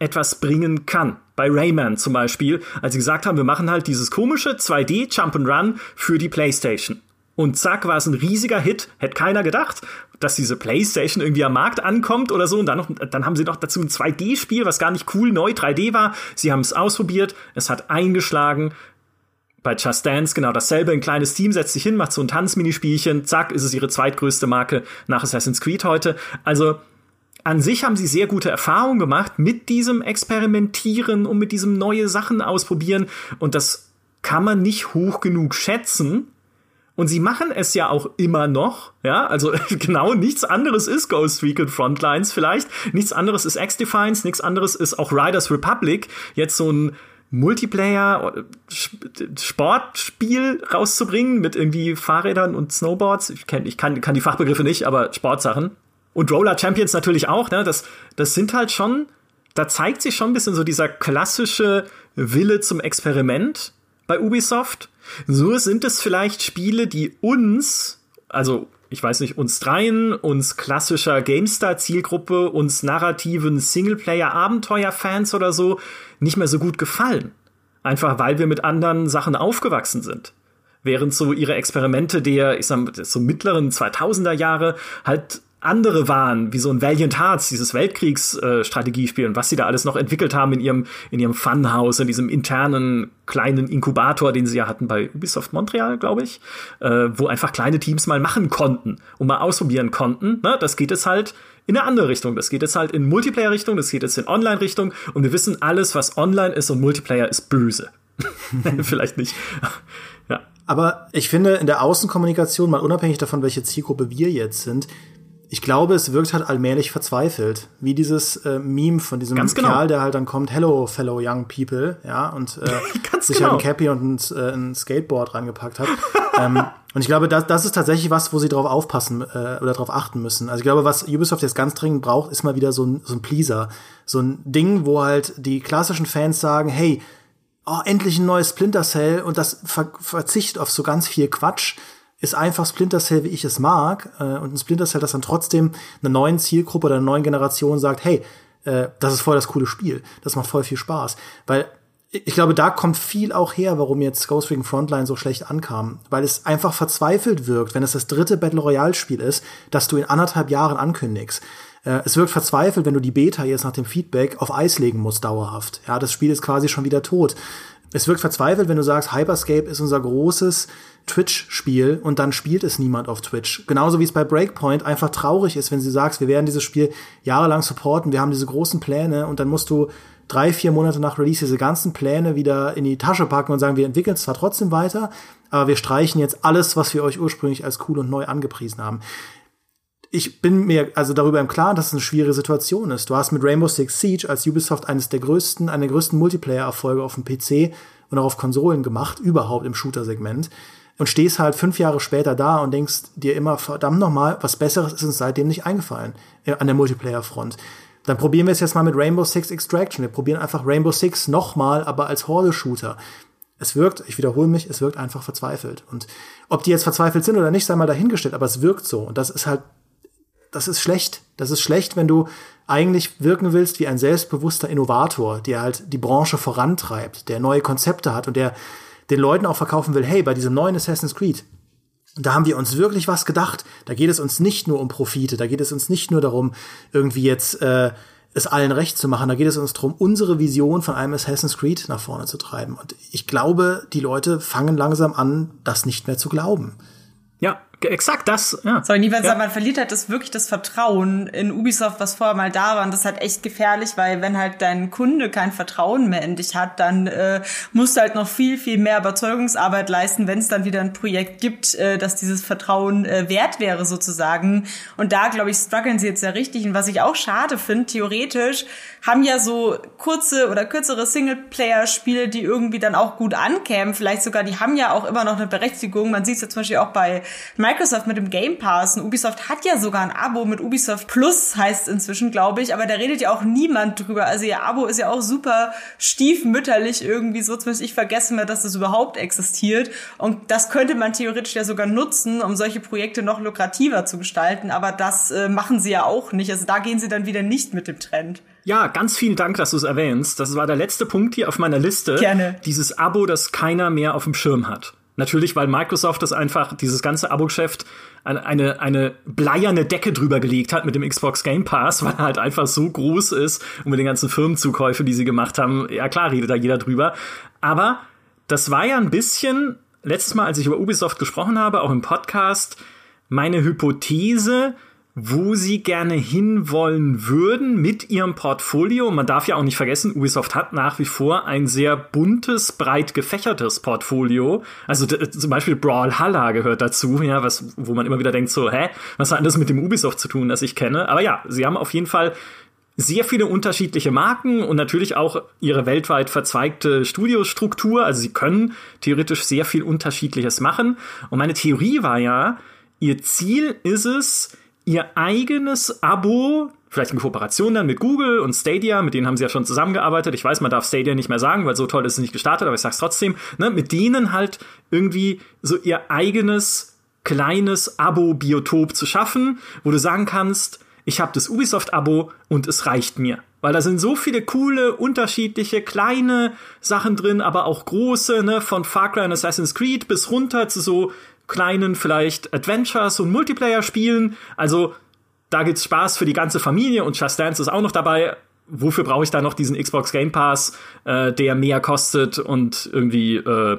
etwas bringen kann. Bei Rayman zum Beispiel, als sie gesagt haben, wir machen halt dieses komische 2D Jump and Run für die PlayStation. Und zack, war es ein riesiger Hit. Hätte keiner gedacht, dass diese PlayStation irgendwie am Markt ankommt oder so. Und dann, noch, dann haben sie noch dazu ein 2D-Spiel, was gar nicht cool neu 3D war. Sie haben es ausprobiert, es hat eingeschlagen. Bei Just Dance genau dasselbe. Ein kleines Team setzt sich hin, macht so ein Tanzminispielchen. Zack, ist es ihre zweitgrößte Marke nach Assassin's Creed heute. Also an sich haben sie sehr gute Erfahrungen gemacht mit diesem Experimentieren und mit diesem neue Sachen ausprobieren. Und das kann man nicht hoch genug schätzen, und sie machen es ja auch immer noch, ja, also genau nichts anderes ist Ghost Recon Frontlines vielleicht, nichts anderes ist X-Defiance, nichts anderes ist auch Riders Republic, jetzt so ein Multiplayer Sportspiel rauszubringen mit irgendwie Fahrrädern und Snowboards. Ich, kenn, ich kann, kann die Fachbegriffe nicht, aber Sportsachen. Und Roller Champions natürlich auch, ne? Das, das sind halt schon, da zeigt sich schon ein bisschen so dieser klassische Wille zum Experiment bei Ubisoft. So sind es vielleicht Spiele, die uns, also ich weiß nicht, uns dreien, uns klassischer GameStar-Zielgruppe, uns narrativen Singleplayer-Abenteuer-Fans oder so nicht mehr so gut gefallen. Einfach weil wir mit anderen Sachen aufgewachsen sind. Während so ihre Experimente der, ich sag, so mittleren 2000er Jahre halt andere waren, wie so ein Valiant Hearts, dieses Weltkriegsstrategiespiel äh, und was sie da alles noch entwickelt haben in ihrem, in ihrem Funhouse, in diesem internen kleinen Inkubator, den sie ja hatten bei Ubisoft Montreal, glaube ich, äh, wo einfach kleine Teams mal machen konnten und mal ausprobieren konnten. Ne? Das geht es halt in eine andere Richtung. Das geht jetzt halt in Multiplayer-Richtung, das geht jetzt in Online-Richtung und wir wissen, alles, was online ist und Multiplayer ist böse. Vielleicht nicht. ja. Aber ich finde, in der Außenkommunikation, mal unabhängig davon, welche Zielgruppe wir jetzt sind, ich glaube, es wirkt halt allmählich verzweifelt. Wie dieses äh, Meme von diesem Ganz genau. Kerl, der halt dann kommt, hello, fellow young people, ja, und äh, sich genau. halt ein Cappy und ein, äh, ein Skateboard rangepackt hat. ähm, und ich glaube, das, das ist tatsächlich was, wo sie drauf aufpassen äh, oder drauf achten müssen. Also ich glaube, was Ubisoft jetzt ganz dringend braucht, ist mal wieder so ein, so ein Pleaser. So ein Ding, wo halt die klassischen Fans sagen, hey, oh, endlich ein neues Splinter Cell und das ver verzichtet auf so ganz viel Quatsch ist einfach Splinter Cell, wie ich es mag. Äh, und ein Splinter Cell, das dann trotzdem einer neuen Zielgruppe oder einer neuen Generation sagt, hey, äh, das ist voll das coole Spiel. Das macht voll viel Spaß. Weil ich glaube, da kommt viel auch her, warum jetzt Ghost Recon Frontline so schlecht ankam. Weil es einfach verzweifelt wirkt, wenn es das dritte Battle Royale Spiel ist, das du in anderthalb Jahren ankündigst. Äh, es wirkt verzweifelt, wenn du die Beta jetzt nach dem Feedback auf Eis legen musst, dauerhaft. Ja, das Spiel ist quasi schon wieder tot. Es wirkt verzweifelt, wenn du sagst, Hyperscape ist unser großes Twitch-Spiel und dann spielt es niemand auf Twitch. Genauso wie es bei Breakpoint einfach traurig ist, wenn du sagst, wir werden dieses Spiel jahrelang supporten, wir haben diese großen Pläne und dann musst du drei, vier Monate nach Release diese ganzen Pläne wieder in die Tasche packen und sagen, wir entwickeln es zwar trotzdem weiter, aber wir streichen jetzt alles, was wir euch ursprünglich als cool und neu angepriesen haben. Ich bin mir also darüber im Klaren, dass es eine schwierige Situation ist. Du hast mit Rainbow Six Siege als Ubisoft eines der größten, eine der größten Multiplayer-Erfolge auf dem PC und auch auf Konsolen gemacht, überhaupt im Shooter-Segment und stehst halt fünf Jahre später da und denkst dir immer, verdammt nochmal, was Besseres ist uns seitdem nicht eingefallen äh, an der Multiplayer-Front. Dann probieren wir es jetzt mal mit Rainbow Six Extraction. Wir probieren einfach Rainbow Six nochmal, aber als Horde-Shooter. Es wirkt, ich wiederhole mich, es wirkt einfach verzweifelt. Und ob die jetzt verzweifelt sind oder nicht, sei mal dahingestellt, aber es wirkt so. Und das ist halt, das ist schlecht. Das ist schlecht, wenn du eigentlich wirken willst wie ein selbstbewusster Innovator, der halt die Branche vorantreibt, der neue Konzepte hat und der den Leuten auch verkaufen will, hey, bei diesem neuen Assassin's Creed, da haben wir uns wirklich was gedacht. Da geht es uns nicht nur um Profite, da geht es uns nicht nur darum, irgendwie jetzt äh, es allen recht zu machen. Da geht es uns darum, unsere Vision von einem Assassin's Creed nach vorne zu treiben. Und ich glaube, die Leute fangen langsam an, das nicht mehr zu glauben. Ja, exakt das, ja. So, nie, ja. man verliert halt das wirklich das Vertrauen in Ubisoft, was vorher mal da war. Und das ist halt echt gefährlich, weil wenn halt dein Kunde kein Vertrauen mehr in dich hat, dann äh, musst du halt noch viel, viel mehr Überzeugungsarbeit leisten, wenn es dann wieder ein Projekt gibt, äh, dass dieses Vertrauen äh, wert wäre sozusagen. Und da, glaube ich, strugglen sie jetzt sehr richtig. Und was ich auch schade finde, theoretisch haben ja so kurze oder kürzere Singleplayer-Spiele, die irgendwie dann auch gut ankämen. Vielleicht sogar, die haben ja auch immer noch eine Berechtigung. Man sieht es ja zum Beispiel auch bei Microsoft mit dem Game Pass und Ubisoft hat ja sogar ein Abo mit Ubisoft Plus, heißt inzwischen, glaube ich, aber da redet ja auch niemand drüber. Also ihr Abo ist ja auch super stiefmütterlich irgendwie so, zumindest ich vergesse mir, dass das überhaupt existiert. Und das könnte man theoretisch ja sogar nutzen, um solche Projekte noch lukrativer zu gestalten, aber das äh, machen sie ja auch nicht. Also da gehen sie dann wieder nicht mit dem Trend. Ja, ganz vielen Dank, dass du es erwähnst. Das war der letzte Punkt hier auf meiner Liste. Gerne. Dieses Abo, das keiner mehr auf dem Schirm hat. Natürlich, weil Microsoft das einfach, dieses ganze Abo-Geschäft, eine, eine bleierne Decke drüber gelegt hat mit dem Xbox Game Pass, weil er halt einfach so groß ist und mit den ganzen Firmenzukäufen, die sie gemacht haben, ja klar, redet da jeder drüber. Aber das war ja ein bisschen, letztes Mal, als ich über Ubisoft gesprochen habe, auch im Podcast, meine Hypothese, wo sie gerne hinwollen würden mit ihrem Portfolio. Man darf ja auch nicht vergessen, Ubisoft hat nach wie vor ein sehr buntes, breit gefächertes Portfolio. Also zum Beispiel Brawlhalla gehört dazu, ja, was, wo man immer wieder denkt so, hä, was hat das mit dem Ubisoft zu tun, das ich kenne? Aber ja, sie haben auf jeden Fall sehr viele unterschiedliche Marken und natürlich auch ihre weltweit verzweigte Studiostruktur. Also sie können theoretisch sehr viel Unterschiedliches machen. Und meine Theorie war ja, ihr Ziel ist es, ihr eigenes Abo, vielleicht in Kooperation dann mit Google und Stadia, mit denen haben sie ja schon zusammengearbeitet. Ich weiß, man darf Stadia nicht mehr sagen, weil so toll ist es nicht gestartet, aber ich sag's trotzdem, ne, mit denen halt irgendwie so ihr eigenes kleines Abo-Biotop zu schaffen, wo du sagen kannst, ich habe das Ubisoft-Abo und es reicht mir. Weil da sind so viele coole, unterschiedliche, kleine Sachen drin, aber auch große, ne, von Far Cry und Assassin's Creed bis runter zu so kleinen vielleicht Adventures und Multiplayer-Spielen. Also da gibt's Spaß für die ganze Familie und Just Dance ist auch noch dabei. Wofür brauche ich da noch diesen Xbox Game Pass, äh, der mehr kostet und irgendwie äh,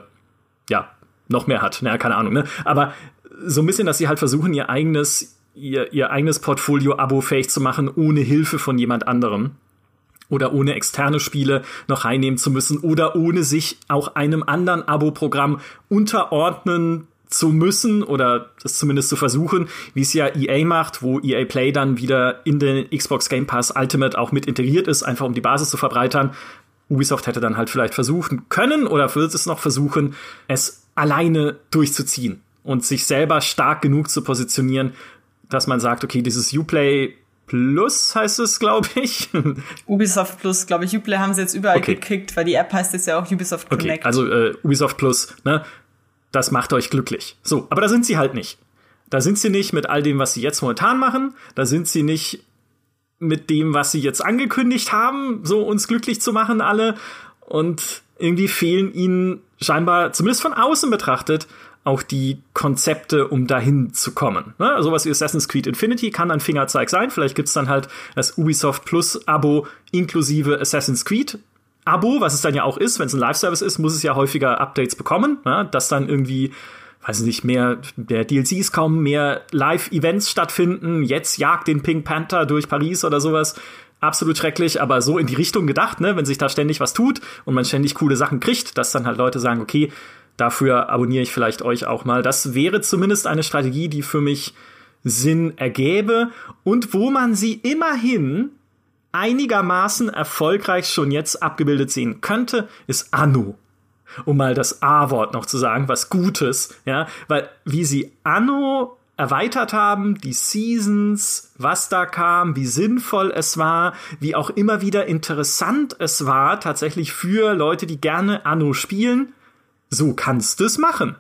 ja noch mehr hat? Naja, keine Ahnung. Ne? Aber so ein bisschen, dass sie halt versuchen, ihr eigenes ihr, ihr eigenes Portfolio abo-fähig zu machen, ohne Hilfe von jemand anderem oder ohne externe Spiele noch reinnehmen zu müssen oder ohne sich auch einem anderen Abo-Programm unterordnen zu müssen oder das zumindest zu versuchen, wie es ja EA macht, wo EA Play dann wieder in den Xbox Game Pass Ultimate auch mit integriert ist, einfach um die Basis zu verbreitern. Ubisoft hätte dann halt vielleicht versuchen können oder wird es noch versuchen, es alleine durchzuziehen und sich selber stark genug zu positionieren, dass man sagt, okay, dieses Uplay Plus heißt es, glaube ich. Ubisoft Plus, glaube ich. Uplay haben sie jetzt überall okay. gekickt, weil die App heißt jetzt ja auch Ubisoft Connect. Okay, also äh, Ubisoft Plus, ne? Das macht euch glücklich. So, aber da sind sie halt nicht. Da sind sie nicht mit all dem, was sie jetzt momentan machen. Da sind sie nicht mit dem, was sie jetzt angekündigt haben, so uns glücklich zu machen, alle. Und irgendwie fehlen ihnen scheinbar, zumindest von außen betrachtet, auch die Konzepte, um dahin zu kommen. Ne? Sowas wie Assassin's Creed Infinity kann ein Fingerzeig sein. Vielleicht gibt's dann halt das Ubisoft Plus Abo inklusive Assassin's Creed Abo, was es dann ja auch ist, wenn es ein Live-Service ist, muss es ja häufiger Updates bekommen, ja, dass dann irgendwie, weiß nicht, mehr, mehr DLCs kommen, mehr Live-Events stattfinden, jetzt jagt den Pink Panther durch Paris oder sowas. Absolut schrecklich, aber so in die Richtung gedacht, ne, wenn sich da ständig was tut und man ständig coole Sachen kriegt, dass dann halt Leute sagen, okay, dafür abonniere ich vielleicht euch auch mal. Das wäre zumindest eine Strategie, die für mich Sinn ergäbe und wo man sie immerhin einigermaßen erfolgreich schon jetzt abgebildet sehen könnte, ist Anno. Um mal das A-Wort noch zu sagen, was Gutes, ja, weil wie sie Anno erweitert haben, die Seasons, was da kam, wie sinnvoll es war, wie auch immer wieder interessant es war, tatsächlich für Leute, die gerne Anno spielen, so kannst du es machen.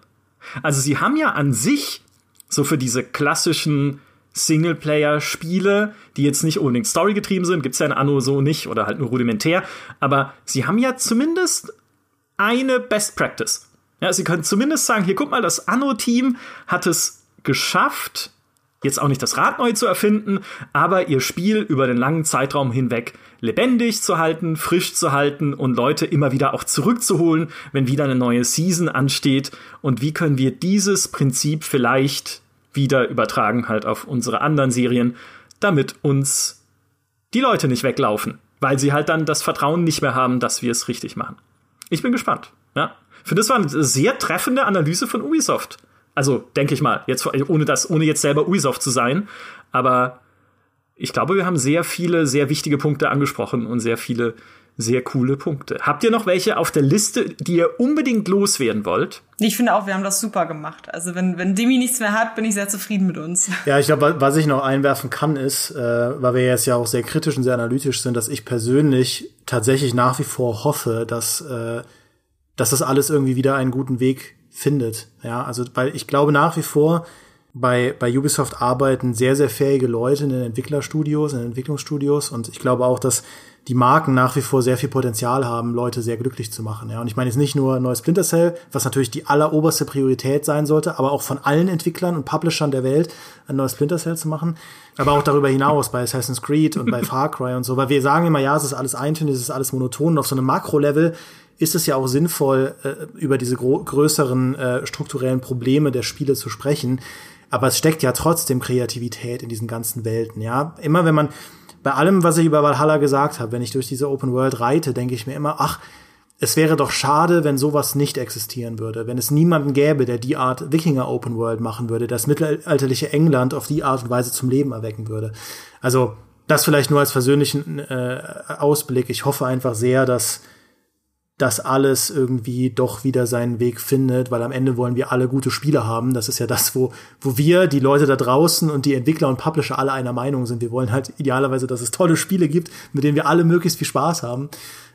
Also sie haben ja an sich so für diese klassischen Singleplayer-Spiele, die jetzt nicht unbedingt storygetrieben sind, gibt's ja in Anno so nicht oder halt nur rudimentär, aber sie haben ja zumindest eine Best Practice. Ja, sie können zumindest sagen, hier guck mal, das Anno-Team hat es geschafft, jetzt auch nicht das Rad neu zu erfinden, aber ihr Spiel über den langen Zeitraum hinweg lebendig zu halten, frisch zu halten und Leute immer wieder auch zurückzuholen, wenn wieder eine neue Season ansteht. Und wie können wir dieses Prinzip vielleicht wieder übertragen halt auf unsere anderen Serien, damit uns die Leute nicht weglaufen, weil sie halt dann das Vertrauen nicht mehr haben, dass wir es richtig machen. Ich bin gespannt. Ja. Für das war eine sehr treffende Analyse von Ubisoft. Also denke ich mal, jetzt ohne das, ohne jetzt selber Ubisoft zu sein, aber ich glaube, wir haben sehr viele, sehr wichtige Punkte angesprochen und sehr viele sehr coole Punkte. Habt ihr noch welche auf der Liste, die ihr unbedingt loswerden wollt? Ich finde auch, wir haben das super gemacht. Also wenn, wenn Demi nichts mehr hat, bin ich sehr zufrieden mit uns. Ja, ich glaube, was ich noch einwerfen kann, ist, äh, weil wir jetzt ja auch sehr kritisch und sehr analytisch sind, dass ich persönlich tatsächlich nach wie vor hoffe, dass, äh, dass das alles irgendwie wieder einen guten Weg findet. Ja, also weil ich glaube nach wie vor, bei, bei Ubisoft arbeiten sehr, sehr fähige Leute in den Entwicklerstudios, in den Entwicklungsstudios und ich glaube auch, dass die Marken nach wie vor sehr viel Potenzial haben, Leute sehr glücklich zu machen. Ja, und ich meine jetzt nicht nur neues Splinter Cell, was natürlich die alleroberste Priorität sein sollte, aber auch von allen Entwicklern und Publishern der Welt ein neues Splinter Cell zu machen, aber auch darüber hinaus bei Assassin's Creed und bei Far Cry und so, weil wir sagen immer, ja, es ist alles eintönig, es ist alles monoton und auf so einem Makro-Level ist es ja auch sinnvoll, äh, über diese größeren äh, strukturellen Probleme der Spiele zu sprechen. Aber es steckt ja trotzdem Kreativität in diesen ganzen Welten, ja. Immer wenn man, bei allem, was ich über Valhalla gesagt habe, wenn ich durch diese Open World reite, denke ich mir immer, ach, es wäre doch schade, wenn sowas nicht existieren würde, wenn es niemanden gäbe, der die Art Wikinger Open World machen würde, das mittelalterliche England auf die Art und Weise zum Leben erwecken würde. Also das vielleicht nur als persönlichen äh, Ausblick. Ich hoffe einfach sehr, dass das alles irgendwie doch wieder seinen Weg findet, weil am Ende wollen wir alle gute Spiele haben. Das ist ja das, wo, wo wir, die Leute da draußen und die Entwickler und Publisher alle einer Meinung sind. Wir wollen halt idealerweise, dass es tolle Spiele gibt, mit denen wir alle möglichst viel Spaß haben.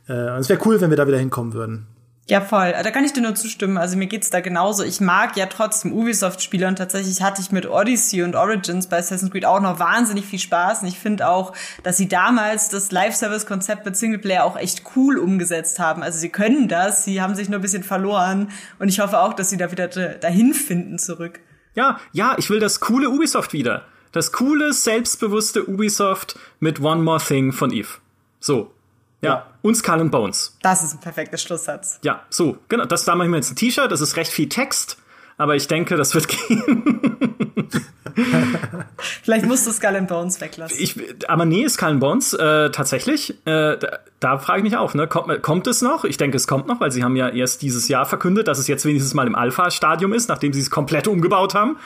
Äh, und es wäre cool, wenn wir da wieder hinkommen würden. Ja, voll. Da kann ich dir nur zustimmen. Also mir geht's da genauso. Ich mag ja trotzdem Ubisoft-Spiele und tatsächlich hatte ich mit Odyssey und Origins bei Assassin's Creed auch noch wahnsinnig viel Spaß. Und ich finde auch, dass sie damals das Live-Service-Konzept mit Singleplayer auch echt cool umgesetzt haben. Also sie können das, sie haben sich nur ein bisschen verloren. Und ich hoffe auch, dass sie da wieder dahin finden zurück. Ja, ja, ich will das coole Ubisoft wieder. Das coole, selbstbewusste Ubisoft mit One More Thing von Eve. So, ja, und Skull and Bones. Das ist ein perfekter Schlusssatz. Ja, so, genau. Das da mache ich mir jetzt ein T-Shirt, das ist recht viel Text, aber ich denke, das wird gehen. Vielleicht musst du Skull and Bones weglassen. Ich, aber nee, Skull and Bones, äh, tatsächlich, äh, da, da frage ich mich auch, ne? Kommt, kommt es noch? Ich denke, es kommt noch, weil sie haben ja erst dieses Jahr verkündet, dass es jetzt wenigstens mal im Alpha-Stadium ist, nachdem sie es komplett umgebaut haben.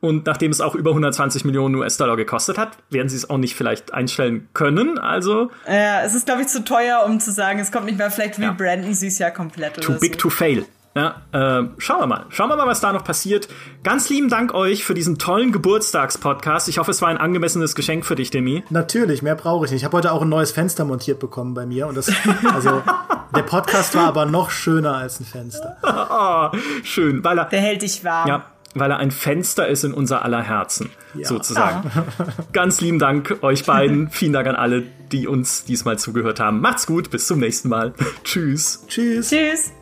Und nachdem es auch über 120 Millionen US-Dollar gekostet hat, werden sie es auch nicht vielleicht einstellen können. Also. Ja, es ist, glaube ich, zu teuer, um zu sagen, es kommt nicht mehr. Vielleicht rebranden ja. sie es ja komplett. Too big so. to fail. Ja, äh, schauen wir mal. Schauen wir mal, was da noch passiert. Ganz lieben Dank euch für diesen tollen Geburtstagspodcast. Ich hoffe, es war ein angemessenes Geschenk für dich, Demi. Natürlich, mehr brauche ich nicht. Ich habe heute auch ein neues Fenster montiert bekommen bei mir. Und das, also, der Podcast war aber noch schöner als ein Fenster. oh, schön, weil er. Der hält dich warm. Ja, weil er ein Fenster ist in unser aller Herzen, ja. sozusagen. Ja. Ganz lieben Dank euch beiden. Vielen Dank an alle, die uns diesmal zugehört haben. Macht's gut, bis zum nächsten Mal. Tschüss. Tschüss. Tschüss.